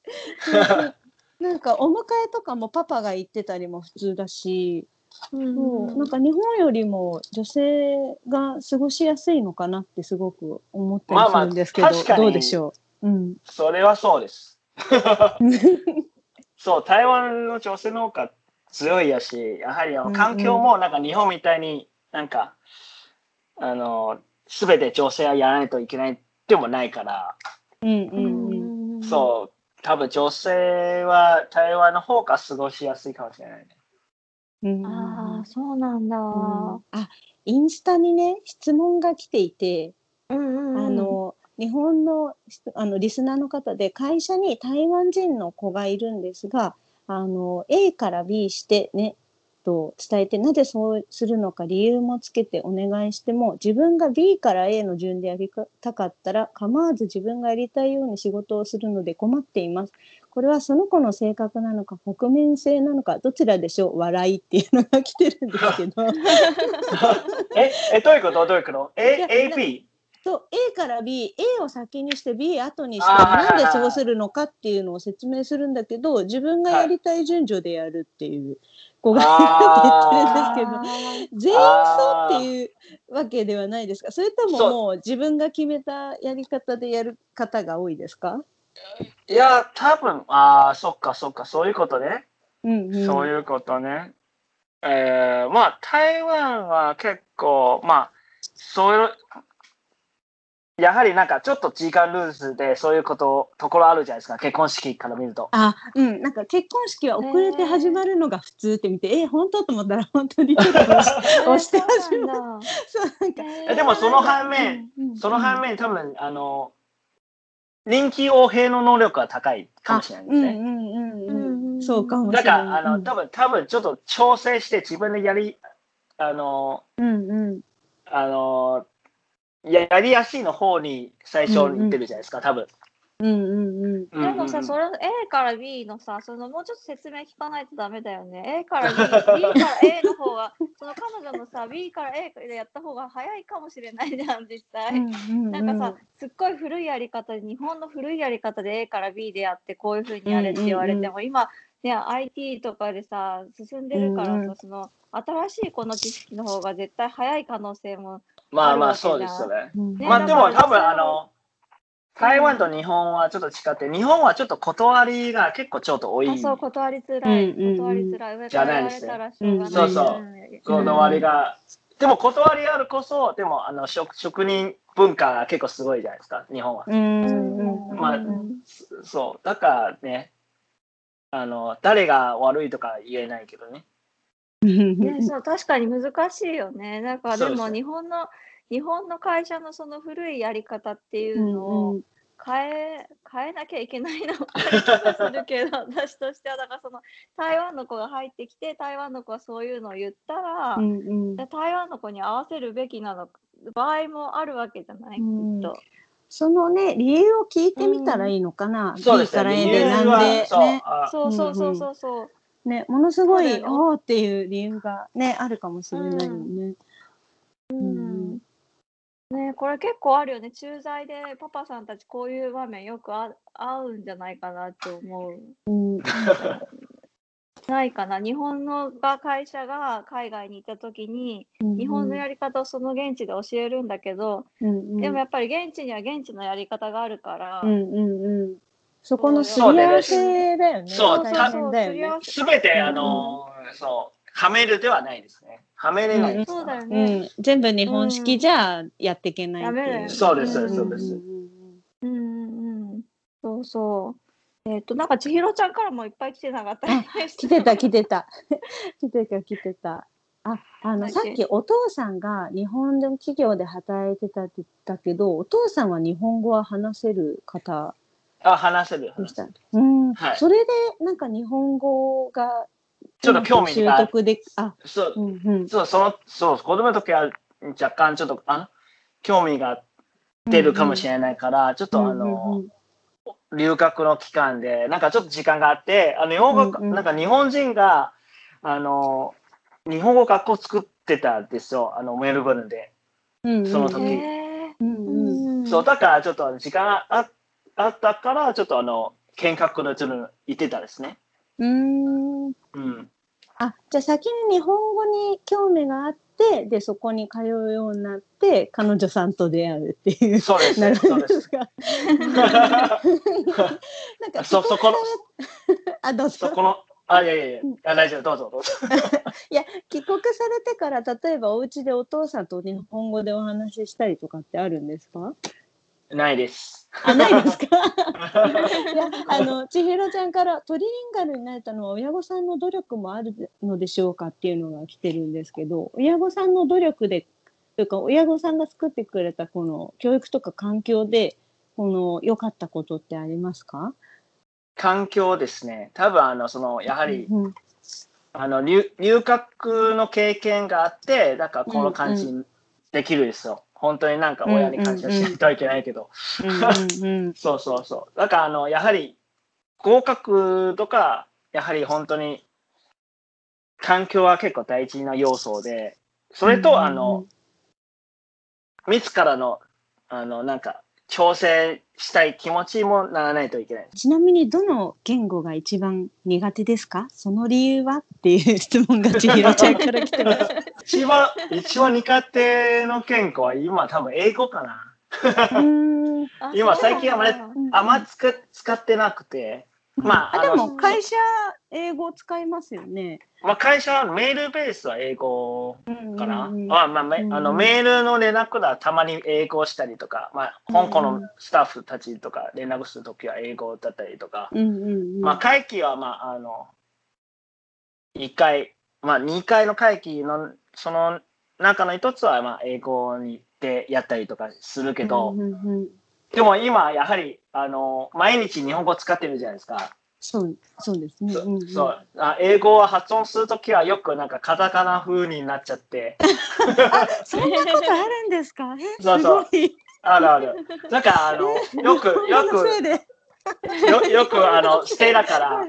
なんかお迎えとかもパパが行ってたりも普通だし、うんそうなんか日本よりも女性が過ごしやすいのかなってすごく思ったりするんですけど、まあまあどうでしょう、うん、それはそうです。そう、台湾の女性の方が強いやし、やはりあうんうん。の環境もなんか日本みたいになんか、あの、すべて女性はやらないといけないでもないから、うんうんうん。そう、多分女性は台湾の方が過ごしやすいかもしれないね。うんああ、そうなんだ。うんあインスタにね質問が来ていて、うんうんうんあの日本の人あのリスナーの方で会社に台湾人の子がいるんですがあの A から B してねと伝えてなぜそうするのか理由もつけてお願いしても自分が B から A の順でやりたかったら構わず自分がやりたいように仕事をするので困っています。これはその子の性格なのか国民性なのかどちらでしょう？笑いっていうのが来てるんですけど え、え、どういうこと？どういうこと ?A、A、B? そう A から B A を先にして B 後にしてなんでそうするのかっていうのを説明するんだけど自分がやりたい順序でやるっていう子がいるって言ってるんですけど全員そうっていうわけではないですか？それとももう自分が決めたやり方でやる方が多いですか、いや、多分、ああ、そっかそっか、そういうことね。うんうん、そういうことね。えー、まあ、台湾は結構、まあ、そういう、やはりなんかちょっと時間ルーズでそういうこと、ところあるじゃないですか、結婚式から見ると。あうん。なんか結婚式は遅れて始まるのが普通って見て、え本当と思ったら本当にちょっと押して始まる。そうなんだ。そうなんか。えでもその反面、うんうんその反面、多分、あの、臨機応変の能力が高いかもしれないですね。うんうんうんうんうん。そうかもしれない。だから、あの、うん。多分、多分ちょっと調整して自分でやり、あの、うんうん。あの、ややりやすいの方に最初に言ってるじゃないですか、多分。うんうんうん。うんうんうんでもさ、それ A から B のさ、そのもうちょっと説明聞かないとダメだよね。A から B、B から A の方が、その彼女のさ、B から A でやった方が早いかもしれないじゃん、実際。なんかさ、すっごい古いやり方で、日本の古いやり方で A から B でやって、こういうふうにやれって言われても、今、ね、IT とかでさ、進んでるからさ、うんうんその、新しいこの知識の方が絶対早い可能性も、まあまあ、そうですよね。うんねまあでも多分、あの、台湾と日本はちょっと違って、日本はちょっと断りが結構ちょっと多い。あ、そう、断りづらい。うんうんうん断りづらい。上じゃからないですね言われたらしょうがない。そうそうん断りが。でも断りあるこそ、でもあの職職人文化が結構すごいじゃないですか、日本は。うんうんまあうんそう。だからね、あの、誰が悪いとか言えないけどね。ね、そう確かに難しいよね。なんかでも日本の日本の会社のその古いやり方っていうのを変え変えなきゃいけないのもある気がするけど 私としてはだからその台湾の子が入ってきて台湾の子はそういうのを言ったら、で台湾の子に合わせるべきなの場合もあるわけじゃない、うんきっと。そのね理由を聞いてみたらいいのかな。そうですなんでそうねあそうそうそうそうそう。ねものすごいおーっていう理由がねあるかもしれないよね。うんねこれ結構あるよね。駐在でパパさんたちこういう場面よくあ合うんじゃないかなって思う。うん ないかな。日本のが会社が海外に行った時に、日本のやり方をその現地で教えるんだけど、うんうん、でもやっぱり現地には現地のやり方があるから、うんうんうん。そこのすり合わせだよね。すべて、あの、そう、はめるではないですね。はめれないです。そうだようね。ん、全部日本式じゃやっていけないっていう。ダメだよねそうです、そうです、そうです。んんうんうんうん。そうそう。えっ、と、なんか千尋ちゃんからもいっぱい来てなかった 来てた来てた 来てた来てた。あ、あのだっけさっきお父さんが日本の企業で働いてたって言ったけど、お父さんは日本語は話せる方あ、話せる。でした。うん、はいそれでなんか日本語がちょっと興味習がある。得で、あ、そうう、んうん。そう、その、そう、子供の時は若干ちょっと、あの、興味が出るかもしれないから、ちょっとあうんうんの、うん留学の期間で、なんかちょっと時間があって、あの、日本語、うんうん。なんか日本人が、あの、日本語学校作ってたんですよ、あの、メルボルンで。うんうん。その時。へうんうん。ーそう、だからちょっと時間がああったから、ちょっとあの、見学のちょっと行ってたですね。うーん。うん。あじゃあ先に日本語に興味があってでそこに通うようになって彼女さんと出会うっていう。そうですなるほそうです。なんかそ、そこの、あどうぞそこの、あ、いやいやいや、あ大丈夫、どうぞどうぞ。いや帰国されてから例えばお家でお父さんと日本語でお話ししたりとかってあるんですか？ないです。あないですか？いやあの千尋ちゃんからトリリンガルになれたのは親御さんの努力もあるのでしょうかっていうのが来てるんですけど親御さんの努力でというか親御さんが作ってくれたこの教育とか環境でこの良かったことってありますか？環境ですね。多分、あの、その、やはり、うんあの、留留学の経験があって、だからこの感じにできるですよ。本当になんか親に感謝しないといけないけど。そうそうそう。だから、あの、やはり、合格とか、やはり本当に、環境は結構大事な要素で、それと、あの、自らの、あの、なんか、挑戦したい気持ちもならないといけない。ちなみにどの言語が一番苦手ですか？その理由はっていう質問が千尋ちゃんから来てます。一番、一番苦手の言語は今多分英語かな。今最近あまりあんま使使ってなくて、まあ、あでも会社英語使いますよね。まあ、会社はメールベースは英語かな。うんうんあまあ、めうんあのメールの連絡はたまに英語したりとか、まあ、香港のスタッフたちとか連絡するときは英語だったりとか、うんうんうん。まあ、会期は、まあ、あの、1回、まあ、2回の会期の、その中の一つは、まあ、英語にでやったりとかするけど、うんうんうんでも今、やはり、あの、毎日日本語使ってるじゃないですか。そうそうですね。うんうんそうあ英語は発音するときはよくなんかカタカナ風になっちゃって、そんなことあるんですか？えそうそう。あるある。だから、あの、よく、よく、よよく、あの、ステイだから、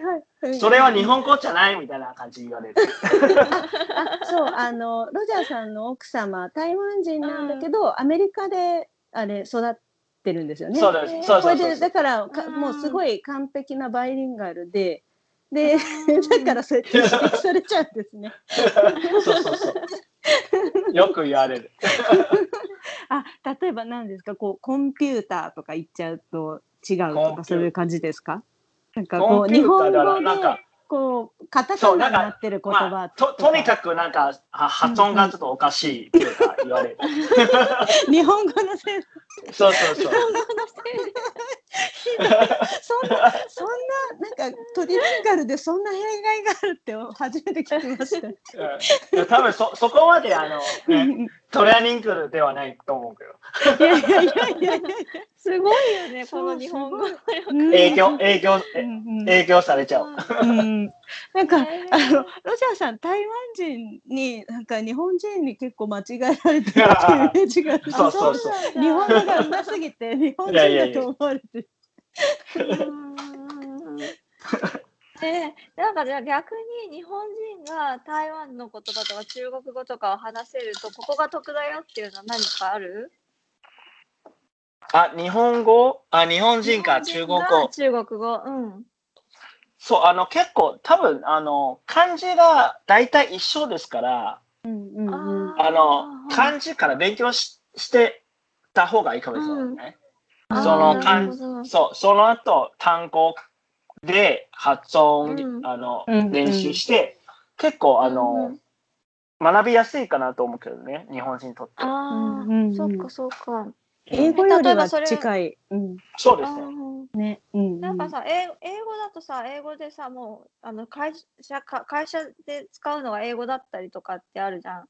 それは日本語じゃないみたいな感じ言われる。あ そうあのロジャーさんの奥様台湾人なんだけど、アメリカであれ育ってるんですよね。そうです。そうこれでだからかうんもうすごい完璧なバイリンガルで。で だからそうやって指摘されちゃうんですね。そうそうそう。よく言われる。あ例えば何ですか？こうコンピューターとか言っちゃうと違うとかそういう感じですか？なんかコこう日本語でなんかこうカタカナになってる言葉まあ、ととにかくなんかは発音がちょっとおかしいっていうか言われる。日本語のせい。そうそうそう。そんなそんななんかトリリンガルでそんな弊害があるって初めて聞きました。うん。多分そそこまであの、ね、トレーニングではないと思うけど。いやいやいやいや。すごいよね、この日本語。うん営業、営業、営業されちゃう。うんなんか、あのロジャーさん台湾人になんか日本人に結構間違えられてるっていうイメージがあるそうそうそう日本語が上手すぎて日本人だと思われてる。ねなんかじゃあ逆に日本人が台湾の言葉とか中国語とかを話せるとここが得だよっていうのは何かある？あ、日本語？あ、日本人か中国？語。中国語？うん。そう、あの、結構、多分、あの、漢字が大体一緒ですから、うんうんうん。あの、ー漢字から勉強ししてた方がいいかもしれないね。うんその漢そう、その後、単語で発音、うんあの、うんうん練習して、結構、あうんのうん、学びやすいかなと思うけどね、日本人にとって。ああ、そっかそっか。英語よりは例えばそれ近い。うん。あそうですね。ーね。うん。なんかさ、英英語だとさ、英語でさ、もうあの会社か会社で使うのが英語だったりとかってあるじゃん。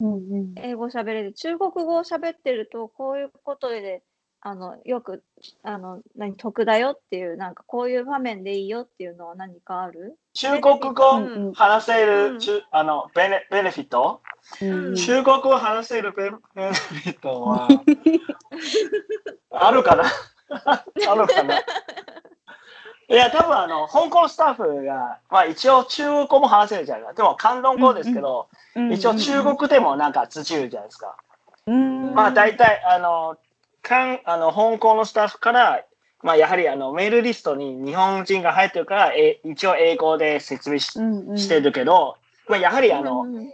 うんうん。英語喋れる。中国語を喋ってると、こういうことで、あのよくあの何得だよっていう、なんかこういう場面でいいよっていうのは何かある？中国語うん。話せうん。る、中あのベネベネフィット、うん。中国語話せるベベネフィットは あるかな？あるかな？いや、多分あの、香港スタッフが、まあ一応中国語も話せるじゃないですか。でも、関東語ですけど、一応中国でもなんか通じるじゃないですか。うん。まあ大体、あの、かんあの香港のスタッフから、まあやはりあのメールリストに日本人が入ってるから、え一応英語で説明し,、うんうんしてるけど、まあやはりあの、うんうん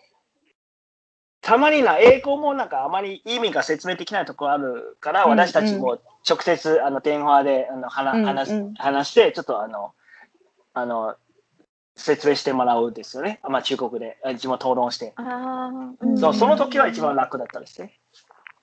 たまにな、英語もなんかあまり意味が説明できないところあるから、うん私たちも直接あの電話であの話,、うん話話して、ちょっとあの、あの、説明してもらうんですよね。まあ中国で、あ自分討論して。そう、その時は一番楽だったですね。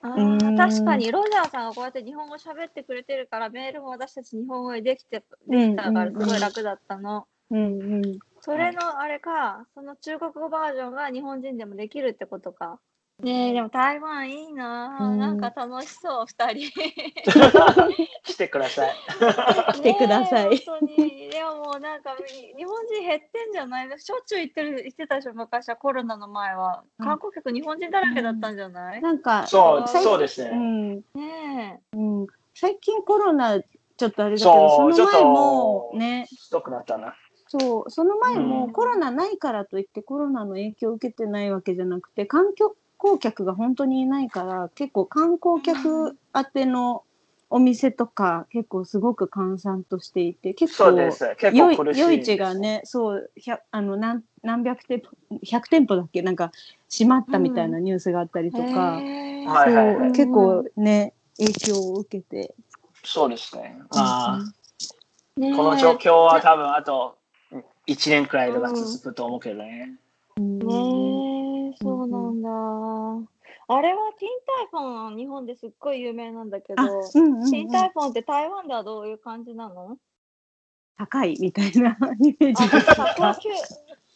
あうんー確かにロジャーさんがこうやって日本語喋ってくれてるからメールも私たち日本語でできてできたからすごい楽だったの。うんうん。それのあれか、その中国語バージョンが日本人でもできるってことか。ねえ、でも台湾いいなあ、うんなんか楽しそう、二人。してください。来てください本当に。でももうなんか日本人減ってんじゃないしょっちゅう行ってる、行ってたでしょ、昔はコロナの前は。うん観光客日本人だらけだったんじゃない、なんか、そう、最そうですね。うん。ねえ。うん。最近コロナちょっとあれだけど、その前もね、ひどくなったな。そう、その前もうんコロナないからといってコロナの影響を受けてないわけじゃなくて、観光客が本当にいないから、結構観光客宛てのお店とか結構すごく閑散としていて、結構夜市がね、そう、ひゃあの何何百店舗、100店舗だっけ？なんか閉まったみたいなニュースがあったりとか、結構ね、影響を受けて。そうですね。まあ、ねえこの状況は多分あと1年くらいとか続くと思うけどね。うん。ねえ、そうなんだ。あれはティンタイフォンは日本ですっごい有名なんだけど、あ、うんうんうんティンタイフォンって台湾ではどういう感じなの？高いみたいなイメージあ、ですさ高級、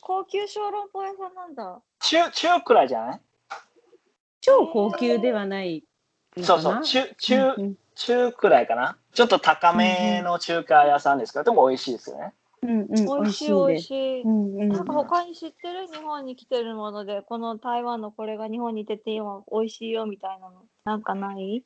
高級小籠包屋さんなんだ。中、中くらいじゃない？超高級ではない。そうそう、中、中う、ん中くらいかな。ちょっと高めの中華屋さんですけど、でも美味しいですよね。うんうん、美美味味しい美。味しい。うんうんなんか他に知ってる日本に来てるもので、この台湾のこれが日本に出て今美味しいよみたいなの、なんかない？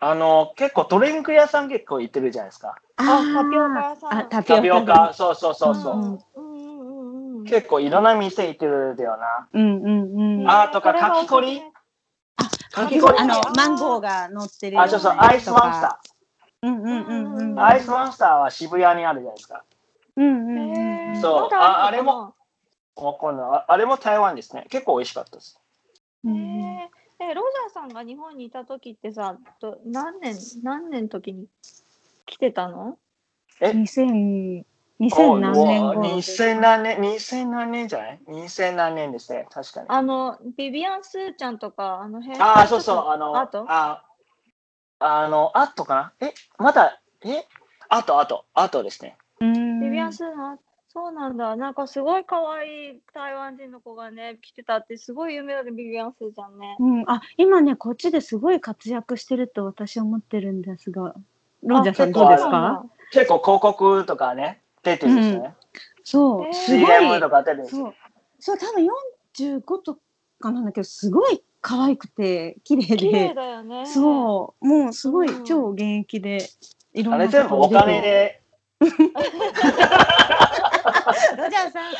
あの、結構ドリンク屋さん結構行ってるじゃないですか。あ、タピオカ屋さん。あ、タピタピオオカ。カ、そうそうそうそう。うんうんうんうんうん。結構いろんな店行ってるだよな。うんうんうん。あとかかきこりおすすめかき氷あの、マンゴーが乗ってるあ、そうそう、アイスマンスタうんうんうんうん。ー。アイスマンスターは渋谷にあるじゃないですか。うんそうああれもわかんないああれも台湾ですね。結構美味しかったです。うんへーえ、ロジャーさんが日本にいた時ってさ、ど何年、何年の時に来てたの？2000 2000何年お頃2000何年、2000何年じゃない ?2000 何年ですね。確かに。あの、ビビアン・スーちゃんとか、あの辺。ああ、そうそう、あの、あと？ああの、あとかな？え、まだ、え？あと、あと、あとですね。うん。ビビアン・スーな、そうなんだ。なんかすごい可愛い台湾人の子がね、来てたって、すごい有名だね、ビビアン・スーちゃんね。うん、あ今ねこっちですごい活躍してると私は思ってるんですが。ロジャーさんどうですか？だ。結構広告とかね、出てるんですよね。そう、えー。すごい CM とか出てるんですよ。そう。そう多分45とかなんだけどすごい可愛くて綺麗綺麗でだよね。そうもうすごいうん超現役でいろんなあれ全部お金で。ロジャーさんい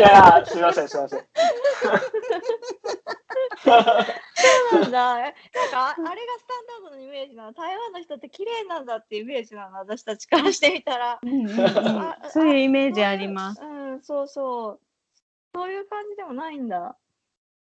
や、すみません、すみません。そうなんだ。えなんかああれがスタンダードのイメージなの。台湾の人って綺麗なんだってイメージなの。私たちからしてみたら。うんうんうんあそういうイメージあります。うん、そうそう。そういう感じでもないんだ。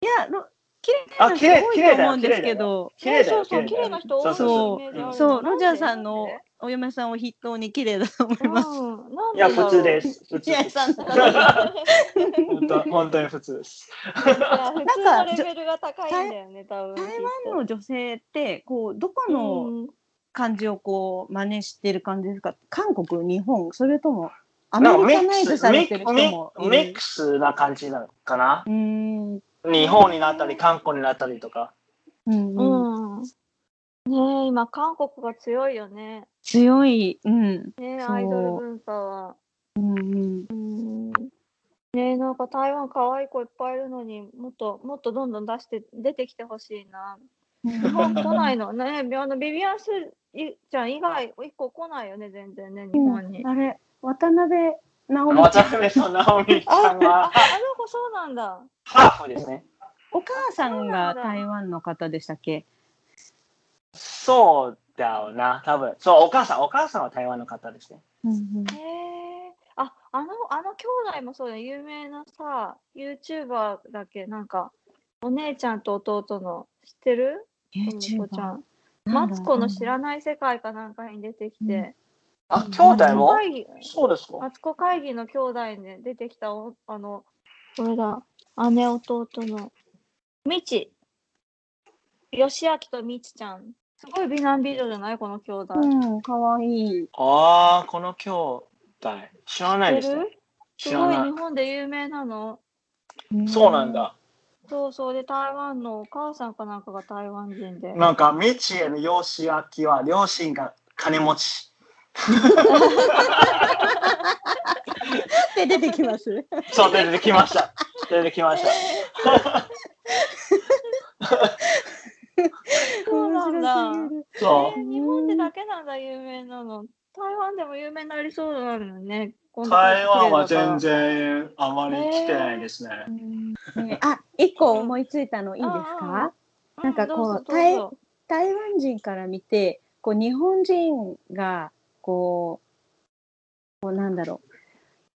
いや、ろ綺麗あな人多いと思うんですけど、綺麗だよそうそう、綺麗な人多いそうそう、ロジャーさんのお嫁さんを筆頭に綺麗だと思います。うん、なんいや、普通で。す。普通いやです。さん本当本当に普通です。いや普通のレベルが高いんだよね、多分。台湾の女性ってこうどこうのん。感じをこう真似してる感じですか？韓国日本それともアメなんかミリカナイズックス、されてる人もいる？ミックスな感じなのかな？うん日本になったり、韓国になったりとか。うんうん。ねえ、今、韓国が強いよね。強いうんねアイドル文化は。うんうんうん。ねえ、なんか台湾可愛い子いっぱいいるのにもっともっとどんどん出して出てきてほしいな。日本来ないのね。あのビビアンスいちゃん以外一個来ないよね、全然ね、日本に。あれ渡辺直美渡辺さん、直美ちゃんはあの子そうなんだ。ハーフですね。お母さんが台湾の方でしたっけ？そうだよな、多分。そう、お母さん、お母さんは台湾の方ですね。うんうんへえ。あ、あの、あの兄弟もそうだよ。有名なさ、YouTuber だっけ？なんか、お姉ちゃんと弟の、知ってる？ともこちゃ YouTuber ん。マツコの知らない世界かなんかに出てきて、あ、兄弟も？そうですかマツコ会議の兄弟で出てきたお、あの、これだ、姉弟の、みち。よしあきとみちちゃん。すごい美男美女じゃない？この兄弟。うんかわいいああ、この兄弟。知らないですね。すごい日。本で有名なの。そうなんだ。そうそうで台湾のお母さんかなんかが台湾人で。なんか、未知への養子明きは、両親が金持ち。で出てきますそう、出てきました。出てきました。そうなんだ。そえー日本でだけなんだ有名なの。台湾でも有名になりそうなのよね。台湾は全然あまり来てないですね。ねあ一個思いついたのいいですか？なんかこう台湾人から見てこう日本人がこうこうなんだろう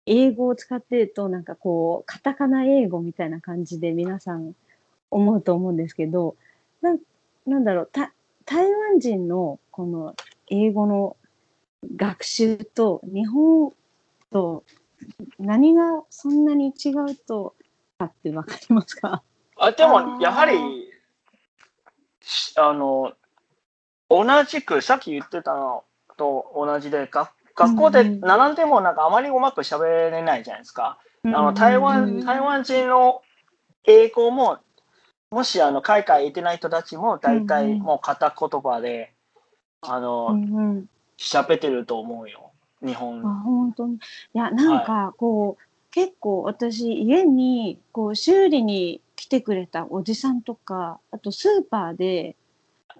英語を使ってるとなんかこうカタカナ英語みたいな感じで皆さん思うと思うんですけどなんなんだろうた台湾人のこの英語の学習と日本と何がそんなに違うとかってわかりますか？あであも、ー。やはり、しあの、同じく、さっき言ってたのと同じで、が学校でうんうん習ってもなんかあまりうまく喋れないじゃないですか。あの台うん湾台湾人の英語も、もしあの海外行ってない人たちも大体もう片言葉で、あうの、喋ってると思うよ。日あ本。本当にいやなんかこう、結構私家にこう修理に来てくれたおじさんとかあとスーパーで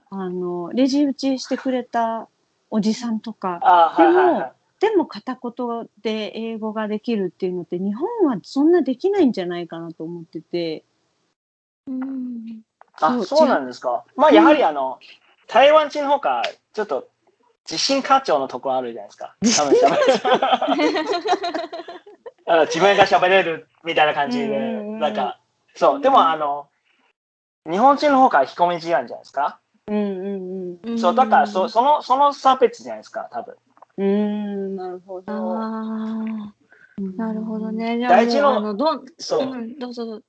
あのレジ打ちしてくれたおじさんとかあはいはいはい。でも片言で英語ができるっていうのって日本はそんなできないんじゃないかなと思ってて。うんあ、そうなんですか。まあ、やはりあの、台湾人の方が、ちょっと、自信過剰のところあるじゃないですか。あの 自分が喋れるみたいな感じで、なんか、そう。でも、あの、日本人の方が引き込み思案じゃないですか。うんうんうんそう、だから、そその、その差別じゃないですか、多分。うん。うんなるほど。なるほど。ね。じゃあ大事なもうあのどん、そう。うん、どうぞどうぞ。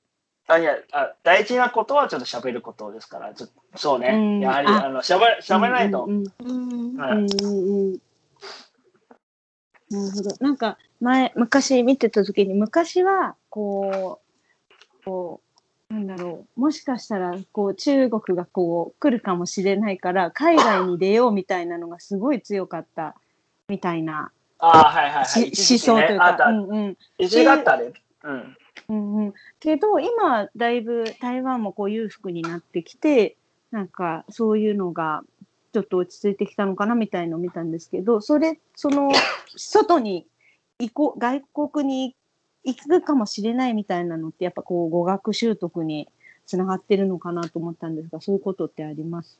あいやあ大事なことはちょっと喋ることですから、ちょそうね。うんやはり、ああの、喋喋らないと。うんうんうんはいうんうんうんなるほど。なんか前昔見てた時に昔はこうこうなんだろう。もしかしたらこう中国がこう来るかもしれないから海外に出ようみたいなのがすごい強かったみたいな。ああ、はいはいはい。思想というか、あった。うんうん。一時があったね。うん。うんうん、けど今だいぶ台湾もこう裕福になってきてなんかそういうのがちょっと落ち着いてきたのかなみたいのを見たんですけどそれその外に行こう外国に行くかもしれないみたいなのってやっぱこう語学習得につながってるのかなと思ったんですが、そういうことってあります？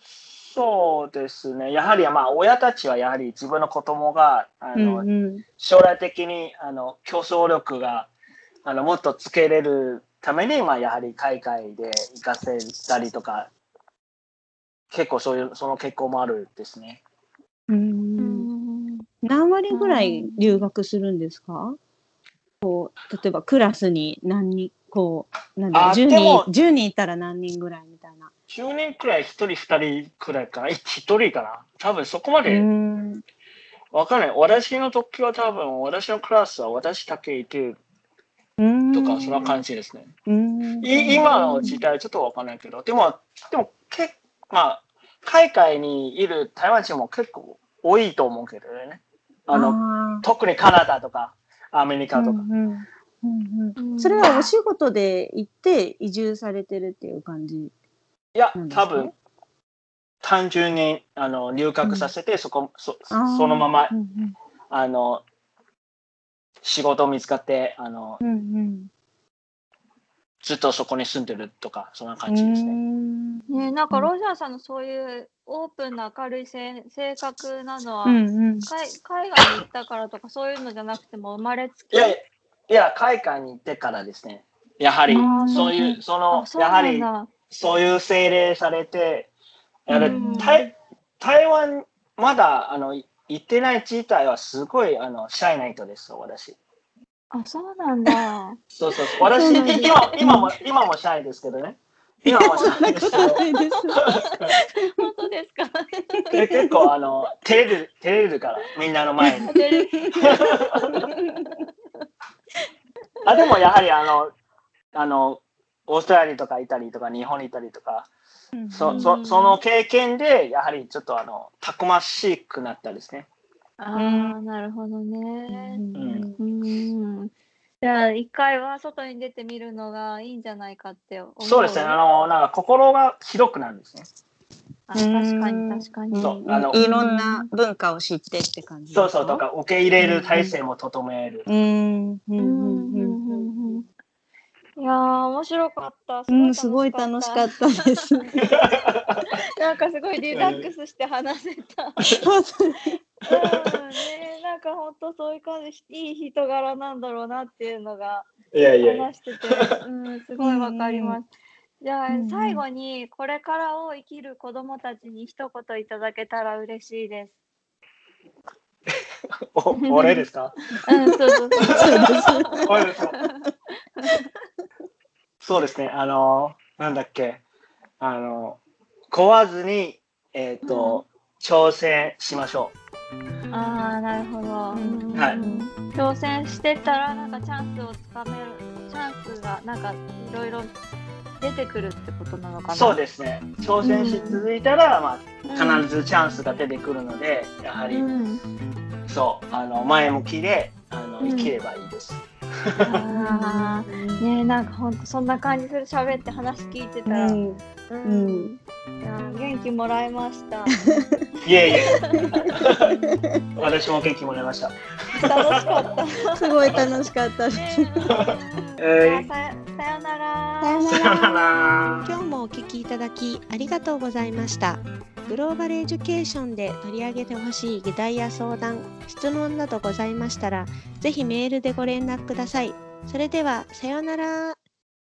そうですね。やはり、まあ、親たちはやはり自分の子供が、あの、うんうん。将来的に、あの、競争力が、あの、もっとつけれるために、まあ、やはり海外で行かせたりとか、結構そういう、その傾向もあるですね。ううんん。何割ぐらい留学するんですか？こう例えばクラスに何人こうなんだあ10でも人10人いたら何人ぐらいみたいな。10年くらい、1人、2人くらいかな？1人かな？多分そこまうでんわかんない。私の時は多分、私のクラスは私だけいてうんとか、そんな感じですね。うんい今の時代ちょっとわかんないけど、でも、でも、けまあ、海外にいる台湾人も結構多いと思うけどね。あの、あー特にカナダとか、アメリカとか。うんうんうんうんそれはお仕事で行って移住されてるっていう感じ。いや多分、単純にあの留学させて、そこそあー。そのままうんあの仕事見つかってあのうんうんずっとそこに住んでるとかそんなう感じですね。ん。ね、なんかロジャーさんのそういうオープンな明るい性性格なのは、うんうん。海海外に行ったからとかそういうのじゃなくても生まれつきいやいや海外に行ってからですね。やはりそう。いうそのやはりだそういう精霊されて、やはりうん。台台湾まだあのい行ってない自体はすごいあのシャイな人です私。あそうなんだそうそうそう。私、そうなんだ今、今も、今もシャイですけどね。今もシャイですけど。ないです。本当ですかで結構、あの、照れる、照れるから、みんなの前に。で あ、でも、やはり、あの、あの、オーストラリアとかイタリアとか日本にいたりとか、そそその経験で、やはりちょっとあの、たくましくなったですね。ああなるほどねんうんじゃあ一回は外に出てみるのがいいんじゃないかって思うそうですね。あの、なんか心が広くなるんですね。あ確かに確かにそうあのいろんな文化を知ってって感じ。そうそう、と。か、受け入れる体制も整える。うんうんうんうんうんうんうんいやー面白かった。うん、すごい楽しかったです。なんかすごいリラックスして話せた。うんね、なんか本当そういう感じ、いい人柄なんだろうなっていうのがいやいやいや。話してて、うん、すごいわかります。じゃあうんうん最後にこれからを生きる子どもたちに一言いただけたら嬉しいです。お俺ですか？うん、そうそうそう。そうですね。あの、なんだっけ？あの、壊ずに、えっ、と、挑戦しましょああ、なるほど。はい挑戦してたら、なんかチャンスをつかめる、チャンスがなんかいろいろ出てくるってことなのかう。な？そうですね。挑戦し続いたら、まうんあ、必ずチャンスが出てくるので、やはり、うんそう、あの、前向きで、あの、うん生きればいいです。あー。ねえなんかほんとそんな感じする喋って話聞いてたら、うん。ううん。いや元気もらいました。いえいえ。私も元気もらいました。楽しかった。すごい楽しかったでえ。えさよさよなら。さよー、さよなら。今日もお聞きいただきありがとうございました。グローバルエデュケーションで取り上げてほしい議題や相談、質問などございましたら、ぜひメールでご連絡ください。それでは、さようなら。